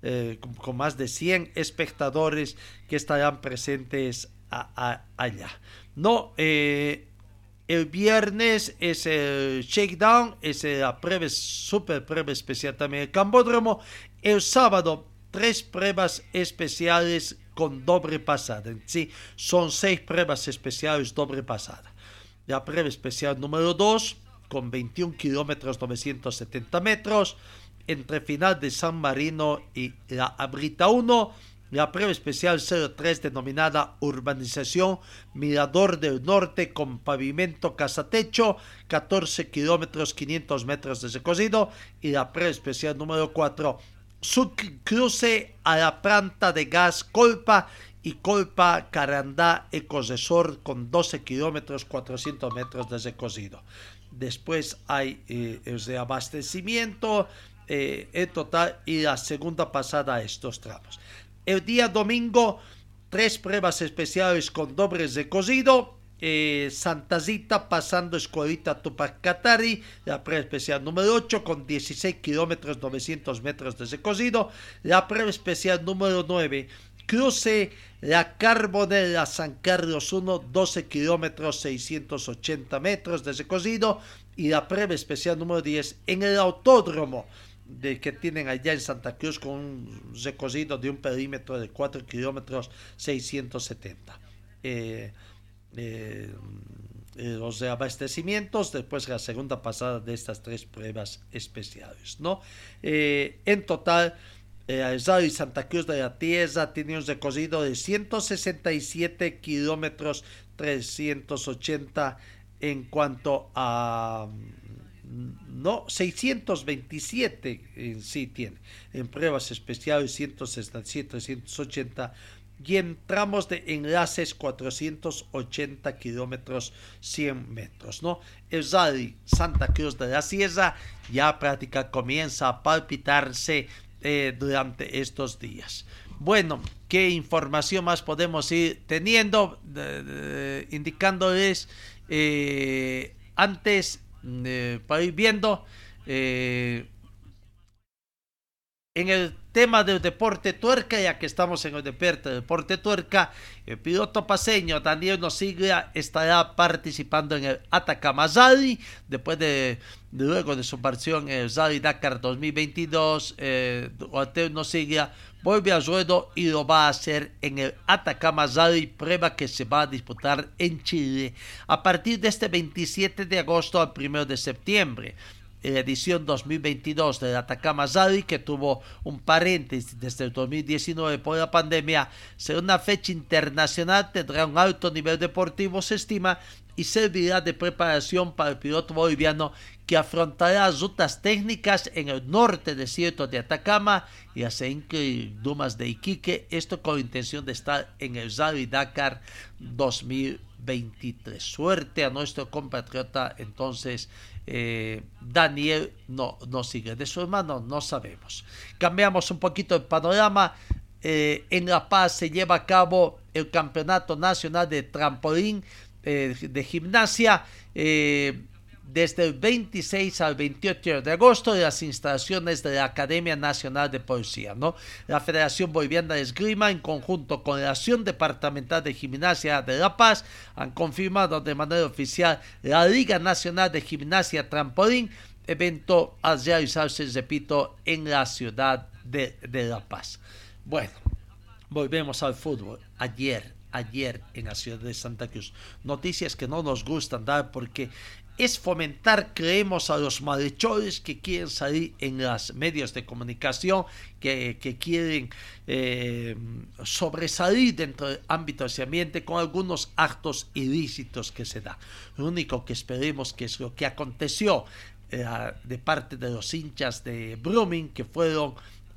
eh, con más de 100 espectadores que estarán presentes allá. No, eh, el viernes es el shakedown, es la prueba, super prueba especial también el Cambódromo. El sábado, tres pruebas especiales con doble pasada. Sí, son seis pruebas especiales doble pasada. la prueba especial número 2 con 21 kilómetros 970 metros entre final de San Marino y la Abrita 1 la prueba especial 03 denominada Urbanización Mirador del Norte con pavimento casatecho, 14 kilómetros 500 metros de recorrido y la prueba especial número 4 su cruce a la planta de gas Colpa y Colpa Carandá Ecosesor con 12 kilómetros 400 metros de recorrido. Después hay eh, el de abastecimiento eh, en total y la segunda pasada a estos tramos. El día domingo, tres pruebas especiales con dobles de cocido. Eh, Santa Zita pasando Escuelita Tupac Katari, la prueba especial número 8 con 16 kilómetros 900 metros de cocido. La prueba especial número 9, cruce la Carbonera San Carlos 1, 12 kilómetros 680 metros de cocido. Y la prueba especial número 10 en el autódromo de que tienen allá en Santa Cruz con un recorrido de un perímetro de 4 kilómetros 670. Eh, eh, los de abastecimientos después de la segunda pasada de estas tres pruebas especiales. ¿no? Eh, en total, eh, y Santa Cruz de la Tierra tiene un recorrido de 167 kilómetros 380 en cuanto a no, 627 en sí tiene, en pruebas especiales 167, 180 y en tramos de enlaces 480 kilómetros 100 metros, ¿no? El rally Santa Cruz de la Sierra ya práctica comienza a palpitarse eh, durante estos días. Bueno, ¿qué información más podemos ir teniendo? indicándoles eh, antes eh, para ir viendo en el tema del deporte tuerca, ya que estamos en el deporte, deporte tuerca, el piloto paseño Daniel Nosiglia estará participando en el Atacama Rally, después de, luego de su participación en el Rally Dakar 2022, eh, Nosiglia vuelve a ruedo y lo va a hacer en el Atacama Rally, prueba que se va a disputar en Chile a partir de este 27 de agosto al 1 de septiembre. La edición 2022 del Atacama Rally, que tuvo un paréntesis desde el 2019 por la pandemia, será una fecha internacional, tendrá un alto nivel deportivo, se estima, y servirá de preparación para el piloto boliviano que afrontará rutas técnicas en el norte desierto de Atacama y hacia incluir Dumas de Iquique, esto con intención de estar en el Rally Dakar 2023. Suerte a nuestro compatriota entonces eh, Daniel no, no sigue. De su hermano no sabemos. Cambiamos un poquito el panorama. Eh, en La Paz se lleva a cabo el Campeonato Nacional de Trampolín eh, de Gimnasia desde el 26 al 28 de agosto en las instalaciones de la Academia Nacional de Poesía. ¿no? La Federación Boliviana de Esgrima, en conjunto con la Acción Departamental de Gimnasia de La Paz, han confirmado de manera oficial la Liga Nacional de Gimnasia Trampolín, evento a realizarse, repito, en la ciudad de, de La Paz. Bueno, volvemos al fútbol. Ayer, ayer en la ciudad de Santa Cruz. Noticias que no nos gustan dar porque es fomentar, creemos, a los malhechores que quieren salir en los medios de comunicación, que, quieren eh, sobresalir dentro del ámbito de ese ambiente con algunos actos ilícitos que se dan. Lo único que esperemos que es lo que aconteció eh, de parte de los hinchas de Brumming que fueron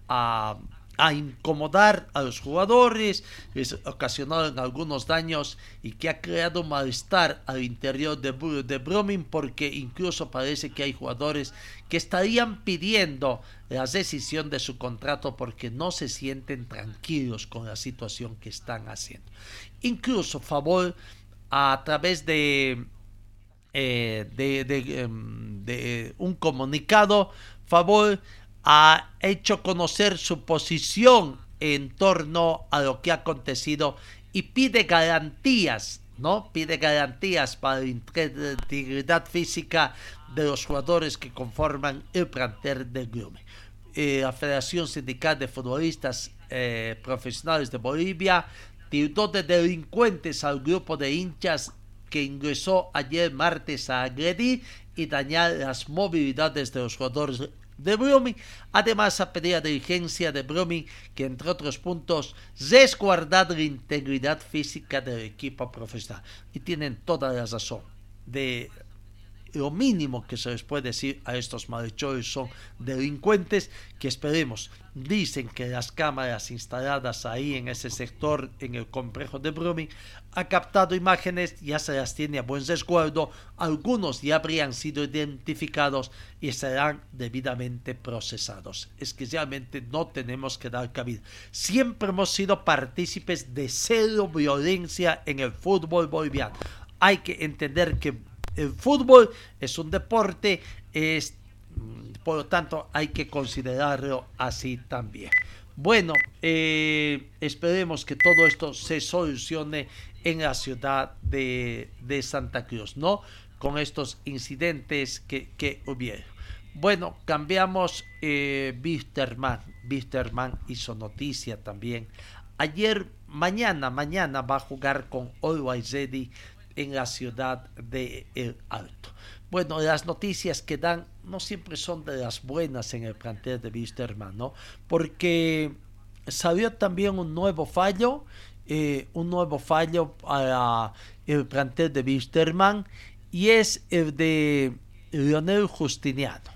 a a incomodar a los jugadores, les ocasionaron algunos daños y que ha creado malestar al interior de, de porque incluso parece que hay jugadores que estarían pidiendo la decisión de su contrato porque no se sienten tranquilos con la situación que están haciendo. Incluso favor a través de, eh, em, de un comunicado, favor ha hecho conocer su posición en torno a lo que ha acontecido y pide garantías, ¿no? Pide garantías para la integridad física de los jugadores que conforman el plantel del Glume. Eh, la Federación Sindical de Futbolistas eh, Profesionales de Bolivia tildó de delincuentes al grupo de hinchas que ingresó ayer martes a agredir y dañar las movilidades de los jugadores de Brumming. Además, a pedir a dirigencia de Brumming que, entre otros puntos, resguardar la integridad física del equipo profesional. Y tienen toda la razón. De lo mínimo que se les puede decir a estos malhechores son delincuentes que esperemos. Dicen que las cámaras instaladas ahí en ese sector, en el complejo de Brumming, ha captado imágenes, ya se las tiene a buen resguardo, algunos ya habrían sido identificados y serán debidamente procesados. Es que realmente no tenemos que dar cabida. Siempre hemos sido partícipes de cero violencia en el fútbol boliviano. Hay que entender que el fútbol es un deporte, es, por lo tanto hay que considerarlo así también. Bueno, eh, esperemos que todo esto se solucione en la ciudad de, Santa Cruz, ¿no? Con estos incidentes que, que hubieron. Bueno, cambiamos eh, Bisterman. Bisterman hizo noticia también. Ayer, mañana, mañana va a jugar con Always Ready en la ciudad de El Alto. Bueno, las noticias que dan no siempre son de las buenas en el plantel de Wisterman, ¿no? Porque salió también un nuevo fallo, eh, un nuevo fallo para el plantel de Wisterman y es el de Leonel Justiniano.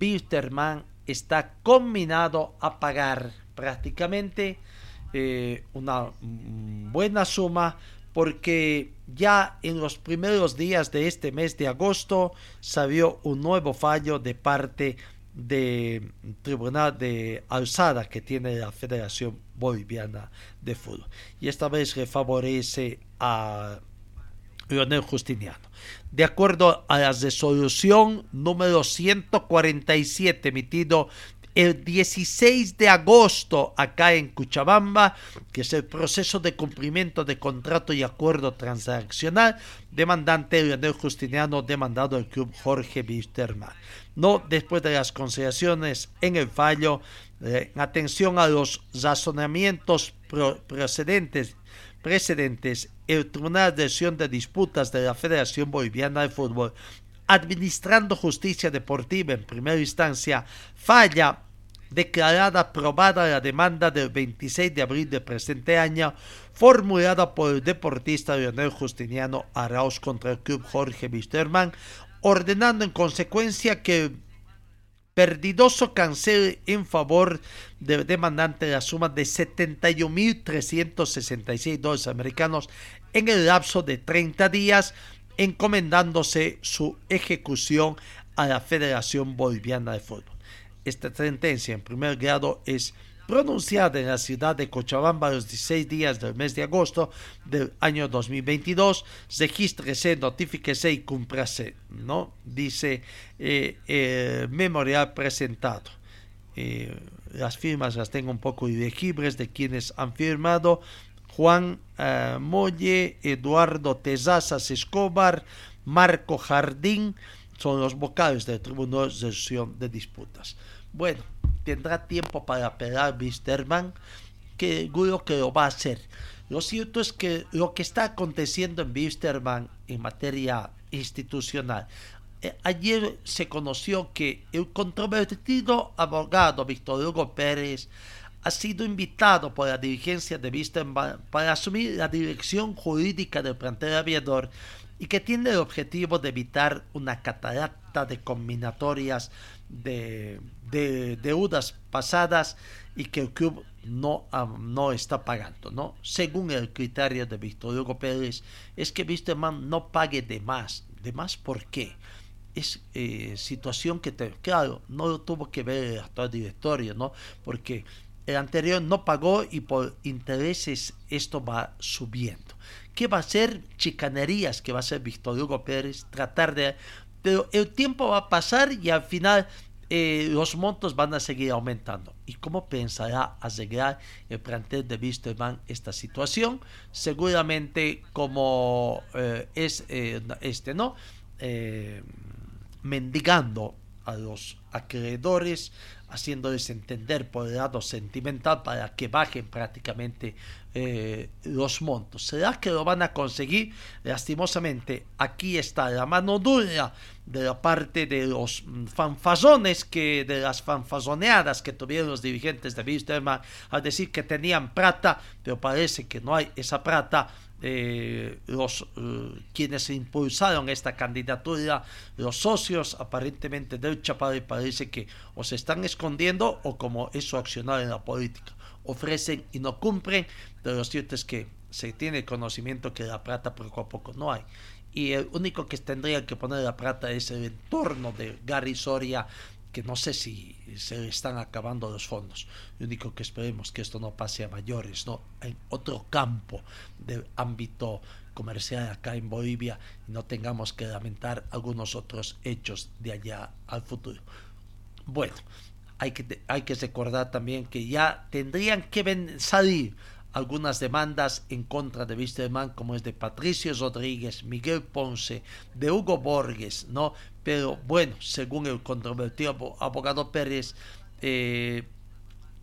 Wisterman está combinado a pagar prácticamente eh, una buena suma porque ya en los primeros días de este mes de agosto salió un nuevo fallo de parte del Tribunal de Alzada que tiene la Federación Boliviana de Fútbol. Y esta vez le favorece a Leonel Justiniano. De acuerdo a la resolución número 147 emitido el 16 de agosto acá en Cuchabamba, que es el proceso de cumplimiento de contrato y acuerdo transaccional, demandante Leonel Justiniano demandado el club Jorge Wisterman. No después de las consideraciones en el fallo, eh, atención a los razonamientos precedentes, precedentes, el Tribunal de Acción de Disputas de la Federación Boliviana de Fútbol administrando justicia deportiva en primera instancia, falla declarada aprobada la demanda del 26 de abril del presente año, formulada por el deportista Leonel Justiniano Arauz contra el club Jorge Wisterman, ordenando en consecuencia que perdidoso cancele en favor del demandante la suma de 71.366 dólares americanos en el lapso de 30 días encomendándose su ejecución a la Federación Boliviana de Fútbol. Esta sentencia en primer grado es pronunciada en la ciudad de Cochabamba los 16 días del mes de agosto del año 2022. Regístrese, notifíquese y cúmprase, ¿no? Dice eh, el memorial presentado. Eh, las firmas las tengo un poco ilegibles de quienes han firmado Juan uh, Molle, Eduardo Tezazas Escobar, Marco Jardín, son los vocales del Tribunal de Sesión de Disputas. Bueno, tendrá tiempo para apelar Wisterman, que seguro que lo va a hacer. Lo cierto es que lo que está aconteciendo en Wisterman en materia institucional eh, ayer se conoció que el controvertido abogado Víctor Hugo Pérez ha sido invitado por la dirigencia de Wisterman para asumir la dirección jurídica del plantel aviador y que tiene el objetivo de evitar una catarata de combinatorias de, deudas pasadas y que el club no, no está pagando, ¿no? Según el criterio de Víctor Hugo Pérez, es que Wisterman no pague de más. ¿De más por qué? Es eh, situación que, te, claro, no lo tuvo que ver el actual directorio, ¿no? Porque el anterior no pagó y por intereses esto va subiendo. ¿Qué va a ser? Chicanerías que va a ser Víctor Hugo Pérez, tratar de... Pero el tiempo va a pasar y al final eh, los montos van a seguir aumentando. ¿Y cómo pensará arreglar el plantel de Wisterman esta situación? Seguramente como eh, es eh, este, ¿no? mendigando a los acreedores, haciéndoles entender por el lado sentimental para que bajen prácticamente eh, los montos. ¿Será que lo van a conseguir? Lastimosamente, aquí está la mano dura de la parte de los fanfazones, que, de las fanfazoneadas que tuvieron los dirigentes de Wisterman al decir que tenían plata, pero parece que no hay esa plata. Eh, los eh, quienes impulsaron esta candidatura, los socios aparentemente del Chaparro, parece que o se están escondiendo o como es su accionar en la política ofrecen y no cumplen, pero lo cierto es que se tiene conocimiento que la plata poco a poco no hay. Y el único que tendría que poner la plata es el entorno de Gary Soria, que no sé si se están acabando los fondos. Lo único que esperemos que esto no pase a mayores, ¿no? En otro campo del ámbito comercial acá en Bolivia y no tengamos que lamentar algunos otros hechos de allá al futuro. Bueno, hay que, hay que recordar también que ya tendrían que salir algunas demandas en contra de Wisterman, como es de Patricio Rodríguez, Miguel Ponce, de Hugo Borges, ¿no? Pero bueno, según el controvertido abogado Pérez, eh,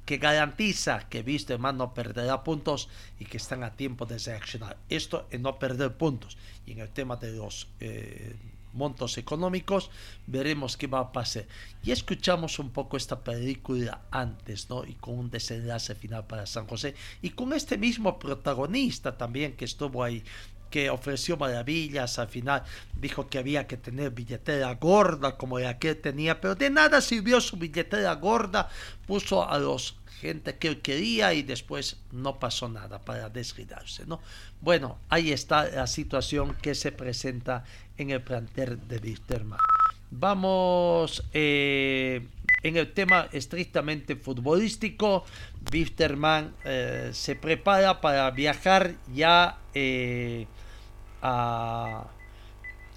que garantiza que Wisterman no perderá puntos y que están a tiempo de reaccionar. Esto en no perder puntos. Y en el tema de los... Eh, montos económicos, veremos qué va a pasar. Y escuchamos un poco esta película antes, ¿no? Y con un desenlace final para San José. Y con este mismo protagonista también que estuvo ahí que ofreció maravillas, al final dijo que había que tener billetera gorda como la que él tenía, pero de nada sirvió su billetera gorda, puso a los gente que él quería y después no pasó nada para desridarse, ¿no? Bueno, ahí está la situación que se presenta en el plantel de Wisterman. Vamos eh, en el tema estrictamente futbolístico. Wisterman eh, se prepara para viajar ya eh, a,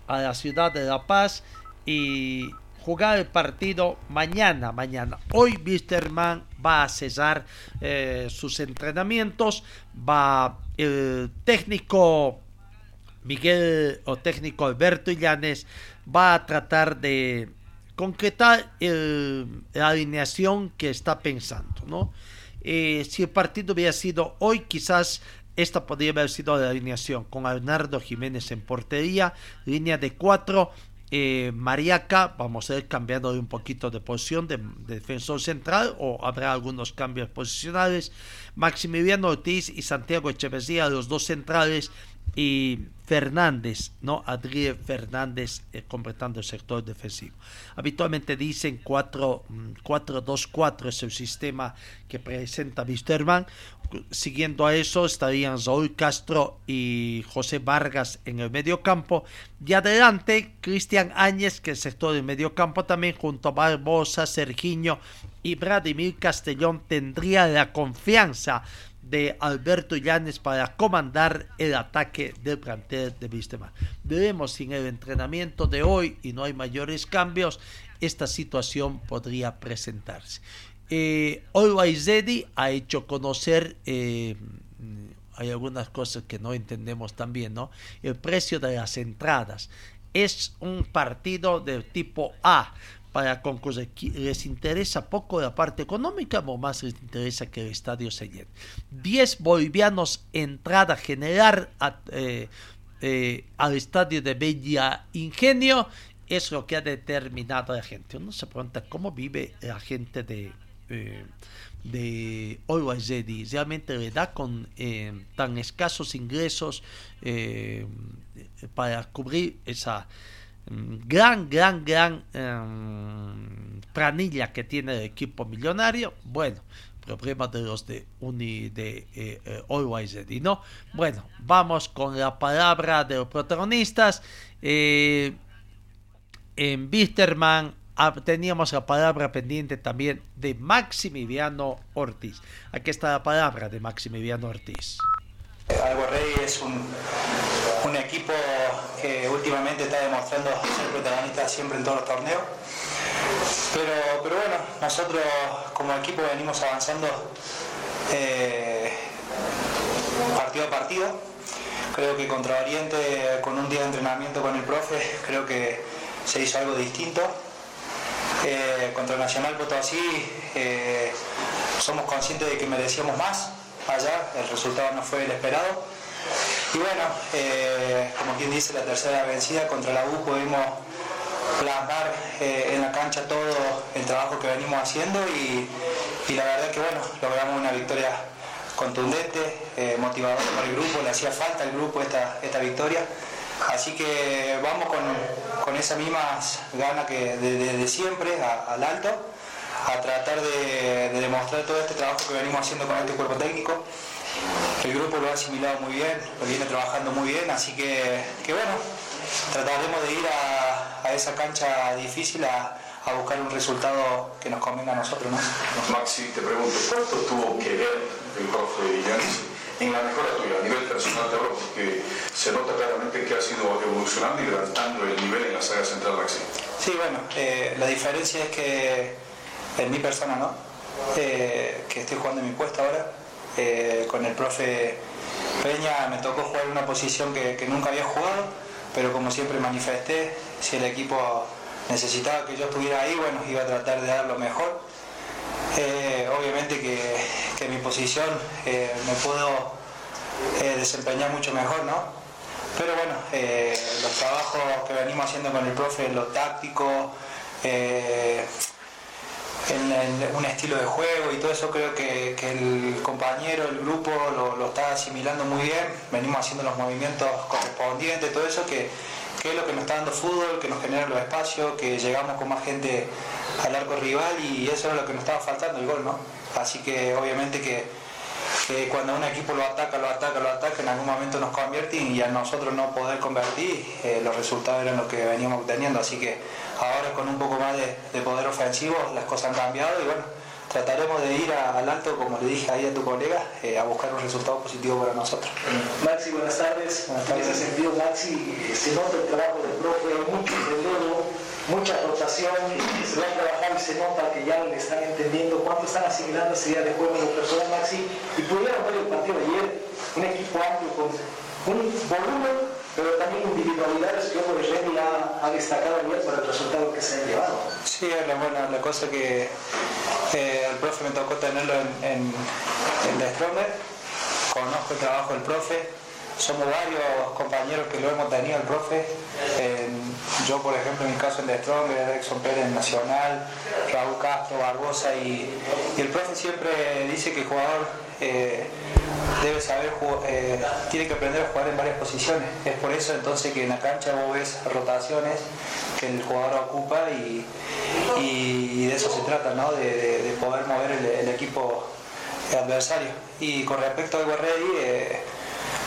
a la ciudad de La Paz y jugar el partido mañana, mañana. Hoy Wisterman va a cesar sus entrenamientos, va el técnico Miguel o técnico Alberto Illanes va a tratar de concretar la alineación que está pensando, ¿no? Eh, si el partido hubiera sido hoy, quizás esta podría haber sido la alineación con Arnardo Jiménez en portería, línea de cuatro, eh, Mariaca, vamos a ir cambiando un poquito de posición de, defensor central o habrá algunos cambios posicionales. Maximiliano Ortiz y Santiago Echeverría, los dos centrales, y Fernández, ¿no? Adriel Fernández eh, completando el sector defensivo. Habitualmente dicen 4-2-4 mm, es el sistema que presenta Wisterman. Siguiendo a eso estarían Saúl Castro y José Vargas en el medio campo. Y adelante Cristian Áñez, que el sector del medio campo también, junto a Barbosa, Sergiño y Vladimir Castellón, tendría la confianza de Alberto Llanes para comandar el ataque del plantel de Vistema. Debemos sin el entrenamiento de hoy y no hay mayores cambios, esta situación podría presentarse. Eh, Zedi ha hecho conocer, eh, hay algunas cosas que no entendemos también, ¿no? El precio de las entradas. Es un partido de tipo A, para concurrir. Les interesa poco la parte económica o más les interesa que el estadio se llene. 10 bolivianos entrada general eh, eh, al estadio de Bella Ingenio es lo que ha determinado a la gente. Uno se pregunta cómo vive la gente de, eh, de Realmente le da con eh, tan escasos ingresos para cubrir esa gran, gran, gran em, planilla que tiene el equipo millonario. Bueno, problema de los de Uni de eh, eh ¿no? Bueno, vamos con la palabra de los protagonistas. Eh, en Bisterman ah, teníamos la palabra pendiente también de Maximiliano Ortiz. Aquí está la palabra de Maximiliano Ortiz. Algo Rey es un, un equipo que últimamente está demostrando ser protagonista siempre en todos los torneos. Pero, pero bueno, nosotros como equipo venimos avanzando eh, partido a partido. Creo que contra Oriente, con un día de entrenamiento con el profe, creo que se hizo algo distinto. Eh, contra Nacional Potosí eh, somos conscientes de que merecíamos más allá, el resultado no fue el esperado. Y bueno, eh, como quien dice, la tercera vencida contra la U pudimos plasmar en la cancha todo el trabajo que venimos haciendo y, la verdad que bueno, logramos una victoria contundente, motivadora para el grupo, le hacía falta al grupo esta, esta victoria. Así que vamos con, con esas mismas ganas que de, siempre al alto, a tratar de, demostrar todo este trabajo que venimos haciendo con este cuerpo técnico. El grupo lo ha asimilado muy bien, lo viene trabajando muy bien, así que, bueno, trataremos de ir a, esa cancha difícil a, buscar un resultado que nos convenga a nosotros. ¿no? Maxi, te pregunto, ¿cuánto tuvo que ver el profe Villanesi en la mejora tuya a nivel personal de ahora, porque se nota claramente que ha sido evolucionando y levantando el nivel en la saga central Maxi. Sí, bueno, eh, la diferencia es que en mi persona, ¿no? Eh, que estoy jugando en mi puesto ahora, eh, con el profe Peña me tocó jugar una posición que, nunca había jugado, pero como siempre manifesté, si el equipo necesitaba que yo estuviera ahí, bueno, iba a tratar de dar lo mejor. obviamente que, mi posición me puedo desempeñar mucho mejor, ¿no? Pero bueno, los trabajos que venimos haciendo con el profe, lo táctico, en, un estilo de juego y todo eso creo que, el compañero, el grupo lo, está asimilando muy bien, venimos haciendo los movimientos correspondientes, todo eso que, es lo que nos está dando fútbol, que nos genera los espacios, que llegamos con más gente al arco rival y eso es lo que nos estaba faltando, el gol, ¿no? Así que obviamente que, cuando un equipo lo ataca, lo ataca, lo ataca, en algún momento nos convierte y a nosotros no poder convertir, eh, los resultados eran los que veníamos obteniendo, así que Ahora con un poco más de, poder ofensivo las cosas han cambiado y bueno, trataremos de ir al alto, como le dije ahí a tu colega, eh, a buscar un resultado positivo para nosotros. Maxi, buenas tardes. En ese sentido, Maxi, se nota el trabajo del profe, mucho relevo, mucha rotación, se va a trabajar y se nota que ya le están entendiendo cuánto están asimilando ese día de juego en los personal, Maxi. Y pudieron ver el partido de ayer, un equipo amplio con un volumen pero también individualidades que Hugo Remy ha, ha, destacado bien por el resultado que se ha llevado. Sí, es la, buena, la cosa que eh, el profe me tocó tenerlo en, en, The Stronger, conozco el trabajo del profe, somos varios compañeros que lo hemos tenido el profe, yo por ejemplo en mi caso en The Stronger, Erickson Pérez Nacional, Raúl Castro, Barbosa y, y el profe siempre dice que el jugador debe saber, eh, tiene que aprender a jugar en varias posiciones. Es por eso entonces que en la cancha vos ves rotaciones que el jugador ocupa y, de eso se trata, ¿no? de, poder mover el, equipo adversario. Y con respecto a Guerreri, eh,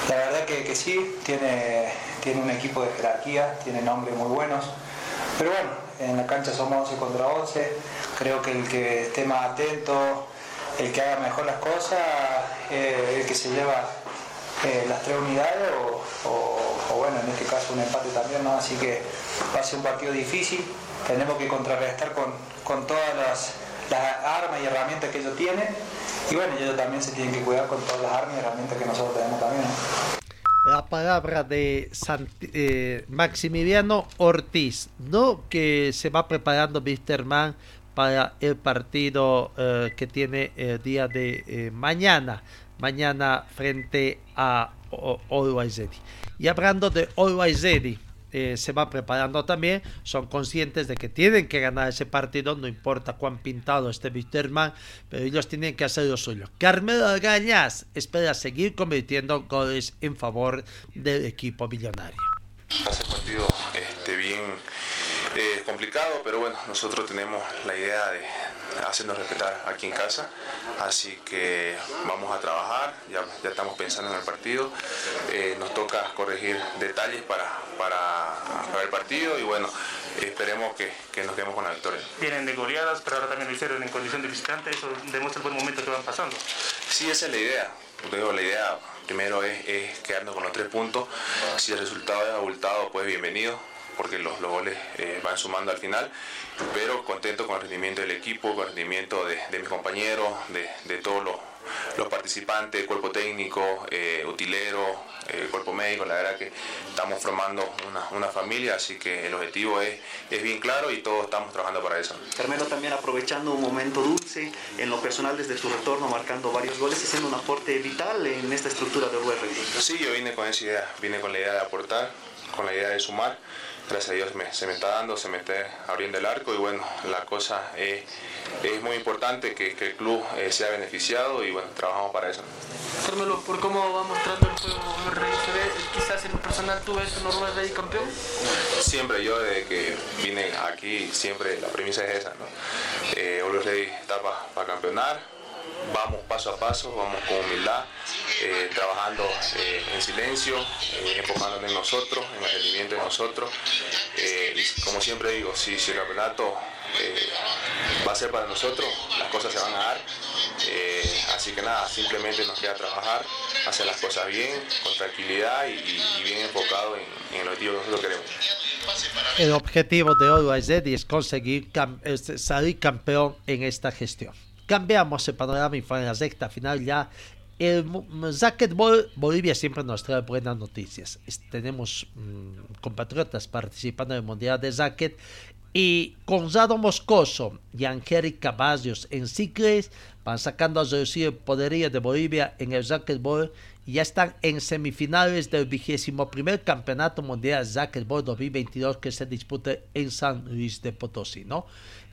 la verdad que, sí, tiene, tiene un equipo de jerarquía, tiene nombres muy buenos. Pero bueno, en la cancha somos 11 contra 11. Creo que el que esté más atento, el que haga mejor las cosas, eh, el que se lleva eh, las tres unidades o, bueno, en este caso un empate también, ¿no? Así que va a ser un partido difícil, tenemos que contrarrestar con, todas las, armas y herramientas que ellos tienen y bueno, ellos también se tienen que cuidar con todas las armas y herramientas que nosotros tenemos también. la palabra de eh, Maximiliano Ortiz, ¿no? Que se va preparando Mann para el partido eh, que tiene el día de eh, mañana, mañana frente a Always Y hablando de Always eh, se va preparando también, son conscientes de que tienen que ganar ese partido, no importa cuán pintado esté Wisterman, pero ellos tienen que hacer lo suyo. Carmelo Gañas espera seguir convirtiendo goles en favor del equipo millonario. Hace partido este, bien es complicado, pero bueno, nosotros tenemos la idea de hacernos respetar aquí en casa, así que vamos a trabajar, ya, ya estamos pensando en el partido, eh, nos toca corregir detalles para, para, el partido y bueno, esperemos que, que, nos quedemos con la victoria. Vienen de goleadas, pero ahora también lo hicieron en condición de visitante, eso demuestra el buen momento que van pasando. Sí, esa es la idea, digo, la idea primero es, es quedarnos con los tres puntos, si el resultado es abultado, pues bienvenido, porque los, los goles eh, van sumando al final, pero contento con el rendimiento del equipo, con el rendimiento de, de mis compañeros, de, de todos los, los participantes, cuerpo técnico, eh, utilero, eh, cuerpo médico, la verdad que estamos formando una, una familia, así que el objetivo es, es bien claro y todos estamos trabajando para eso. Carmelo también aprovechando un momento dulce en lo personal desde su retorno, marcando varios goles y siendo un aporte vital en esta estructura de UR. Sí, yo vine con esa idea, vine con la idea de aportar, con la idea de sumar. Gracias a Dios me- se me está dando, se me está abriendo el arco y bueno, la cosa es, es muy importante que, que el club eh, sea beneficiado y bueno, trabajamos para eso. Carmelo, por cómo va mostrando el juego Rey, quizás en lo personal tú ves un Uruguay Rey campeón. Siempre yo desde que vine aquí, siempre la premisa es esa, ¿no? Eh, Ready está para campeonar, vamos paso a paso, vamos con humildad, eh, trabajando eh, en silencio, eh, enfocándonos en nosotros, en el rendimiento de nosotros. Eh, como siempre digo, si, el campeonato va a ser para nosotros, las cosas se van a dar. Así que nada, simplemente nos queda trabajar, hacer las cosas bien, con tranquilidad y, bien enfocado en, en el objetivo que nosotros queremos. El objetivo de Always es conseguir cam- salir campeón en esta gestión. Cambiamos el panorama y en la recta final ya. El mu- racquetball Bolivia siempre nos trae buenas noticias. Tenemos mm, compatriotas participando en el Mundial de Racket y Gonzalo Moscoso y Angélica Barrios en cicles van sacando a reducir el poderío de Bolivia en el racquetball y ya están en semifinales del vigésimo primer campeonato mundial de racquetball 2022 que se disputa en San Luis de Potosí, ¿no?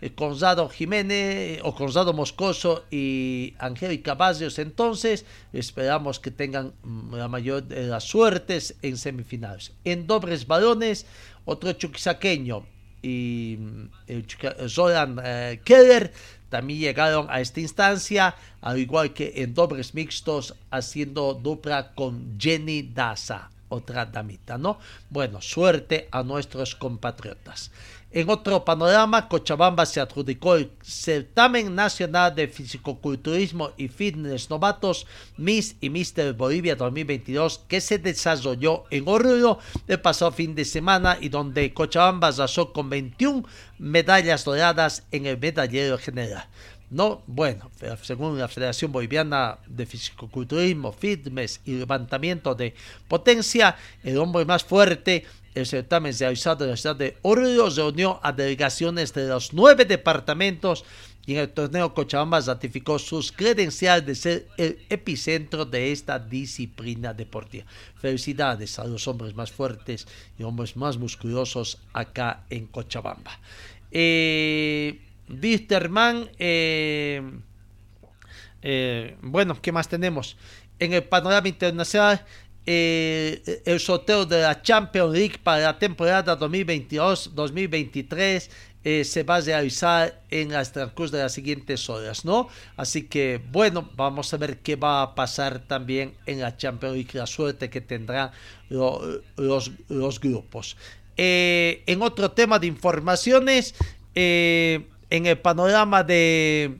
Eh, Gonzalo Jiménez o Gonzalo Moscoso y Angélica Barrios entonces esperamos que tengan mm, la mayor de las suertes en semifinales. En dobles balones, otro chuquisaqueño y mm, el Zoran eh, Keller también llegaron a esta instancia, al igual que en dobles mixtos, haciendo dupla con Jenny Daza, otra damita, ¿no? Bueno, suerte a nuestros compatriotas. En otro panorama, Cochabamba se adjudicó el certamen nacional de fisicoculturismo y fitness novatos Miss y Mister Bolivia 2022 que se desarrolló en Oruro el pasado fin de semana y donde Cochabamba arrasó con 21 medallas doradas en el medallero general. No, bueno, según la Federación Boliviana de Fisicoculturismo, Fitness y Levantamiento de Potencia, el hombre más fuerte, el certamen realizado en la ciudad de Oruro reunió a delegaciones de los nueve departamentos y en el torneo Cochabamba ratificó sus credenciales de ser el epicentro de esta disciplina deportiva. Felicidades a los hombres más fuertes y hombres más musculosos acá en Cochabamba. Eh, eh, eh, bueno, ¿qué más tenemos? En el panorama internacional, eh, el sorteo de la Champions League para la temporada 2022-2023 eh, se va a realizar en las transcurso de las siguientes horas, ¿no? Así que, bueno, vamos a ver qué va a pasar también en la Champions League, la suerte que tendrán lo- los, grupos. Eh, en otro tema de informaciones, en el panorama de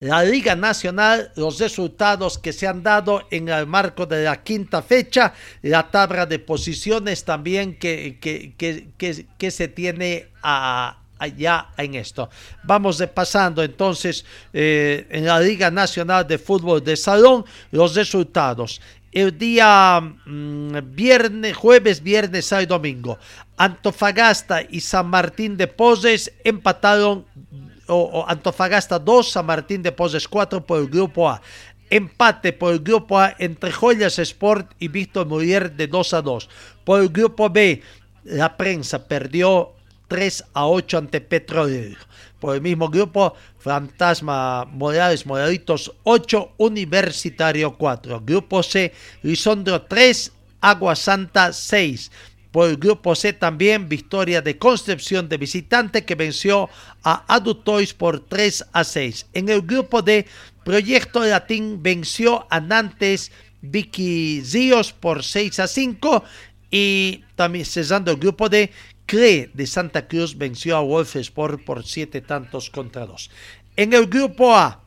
la Liga Nacional, los resultados que se han dado en el marco de la quinta fecha, la tabla de posiciones también que, que, que, que- se tiene allá en esto. Vamos repasando entonces eh, en la Liga Nacional de Fútbol de Salón los resultados. El día mm, viernes, jueves, viernes, sábado y domingo, Antofagasta y San Martín de Poses empataron o, o Antofagasta 2, San Martín de Poses 4 por el grupo A. Empate por el grupo A entre Joyas Sport y Víctor Murier de 2 a 2. Por el grupo B, la prensa perdió 3 a 8 ante Petrolero. Por el mismo grupo, Fantasma Morales Moralitos 8, Universitario 4. Grupo C, Lisondro 3, Agua Santa 6. Por el grupo C también victoria de Concepción de visitante que venció a Adutois por 3 a 6. En el grupo D, Proyecto Latín venció a Nantes Vicky Ríos por 6 a 5 y también cesando el grupo D, CRE de Santa Cruz venció a Wolf Sport por 7 tantos contra 2. En el grupo A,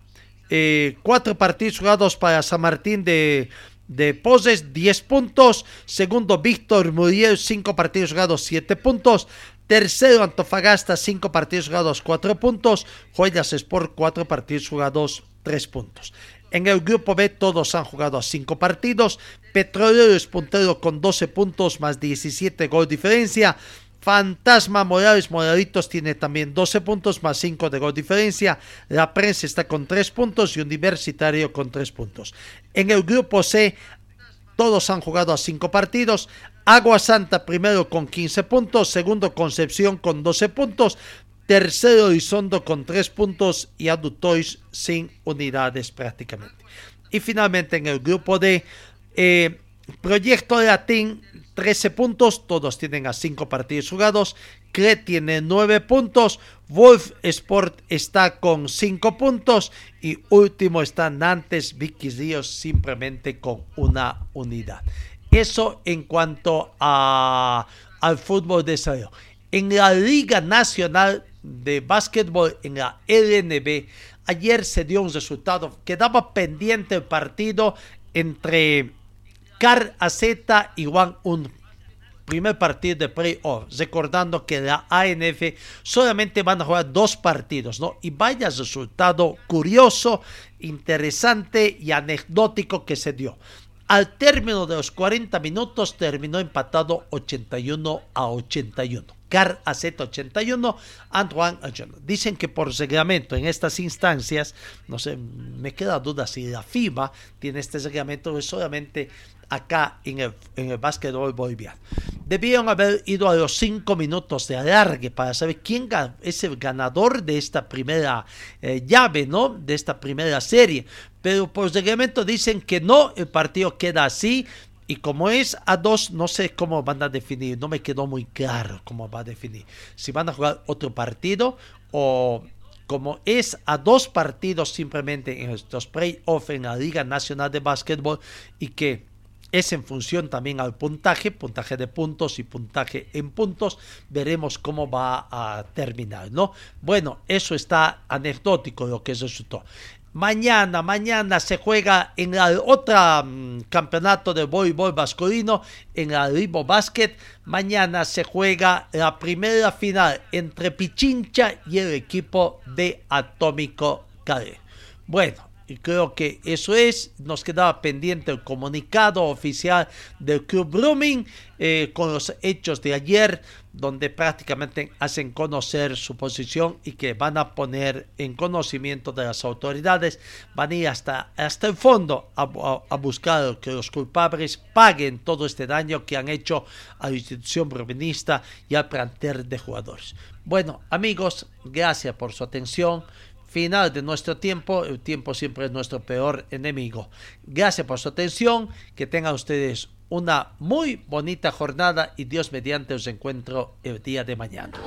eh, cuatro partidos jugados para San Martín de, de Poses, 10 puntos. Segundo, Víctor Muriel, 5 partidos jugados, 7 puntos. Tercero, Antofagasta, 5 partidos jugados, 4 puntos. Joyas Sport, 4 partidos jugados, 3 puntos. En el grupo B todos han jugado a 5 partidos. Petrolero es puntero con 12 puntos más 17 gol diferencia. Fantasma Morales Moralitos tiene también 12 puntos más 5 de gol diferencia. La prensa está con 3 puntos y Universitario con 3 puntos. En el grupo C todos han jugado a 5 partidos. Agua Santa primero con 15 puntos, segundo Concepción con 12 puntos, tercero Horizondo con 3 puntos y Adutois sin unidades prácticamente. Y finalmente en el grupo D, eh, Proyecto Latín 13 puntos, todos tienen a 5 partidos jugados. CRE tiene 9 puntos, Wolf Sport está con 5 puntos y último está Nantes Vicky Ríos simplemente con una unidad. Eso en cuanto a, al fútbol de salud. En la Liga Nacional de Básquetbol, en la LNB, ayer se dio un resultado. Quedaba pendiente el partido entre Car AZ y Juan Un primer partido de playoff, recordando que la ANF solamente van a jugar dos partidos, ¿no? Y vaya resultado curioso, interesante y anecdótico que se dio. Al término de los 40 minutos terminó empatado 81 a 81. Car a 81, Antoine Dicen que por reglamento en estas instancias, no sé, me queda duda si la FIBA tiene este reglamento o solamente acá en el, en el básquetbol boliviano. Debieron haber ido a los cinco minutos de alargue para saber quién es el ganador de esta primera eh, llave, ¿no? De esta primera serie. Pero por reglamento dicen que no, el partido queda así. Y como es a dos, no sé cómo van a definir, no me quedó muy claro cómo va a definir. Si van a jugar otro partido o como es a dos partidos simplemente en estos playoffs en la Liga Nacional de Básquetbol y que es en función también al puntaje, puntaje de puntos y puntaje en puntos. Veremos cómo va a terminar, ¿no? Bueno, eso está anecdótico lo que resultó. Mañana, mañana se juega en el otro mm, campeonato de voleibol masculino, en el Ribo Basket. Mañana se juega la primera final entre Pichincha y el equipo de Atómico Cale. Bueno, y creo que eso es. Nos quedaba pendiente el comunicado oficial del Club Blooming eh, con los hechos de ayer, donde prácticamente hacen conocer su posición y que van a poner en conocimiento de las autoridades, van a ir hasta, hasta el fondo a, buscar que los culpables paguen todo este daño que han hecho a la institución bruminista y al plantel de jugadores. Bueno, amigos, gracias por su atención final de nuestro tiempo. El tiempo siempre es nuestro peor enemigo. Gracias por su atención. Que tengan ustedes una muy bonita jornada y Dios mediante os encuentro el día de mañana.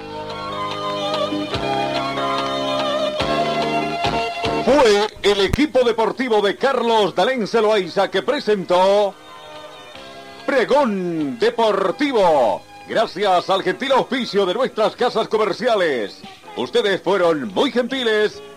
Fue el equipo deportivo de Carlos Dalén Celoaiza que presentó Pregón Deportivo. Gracias al gentil auspicio de nuestras casas comerciales. Ustedes fueron muy gentiles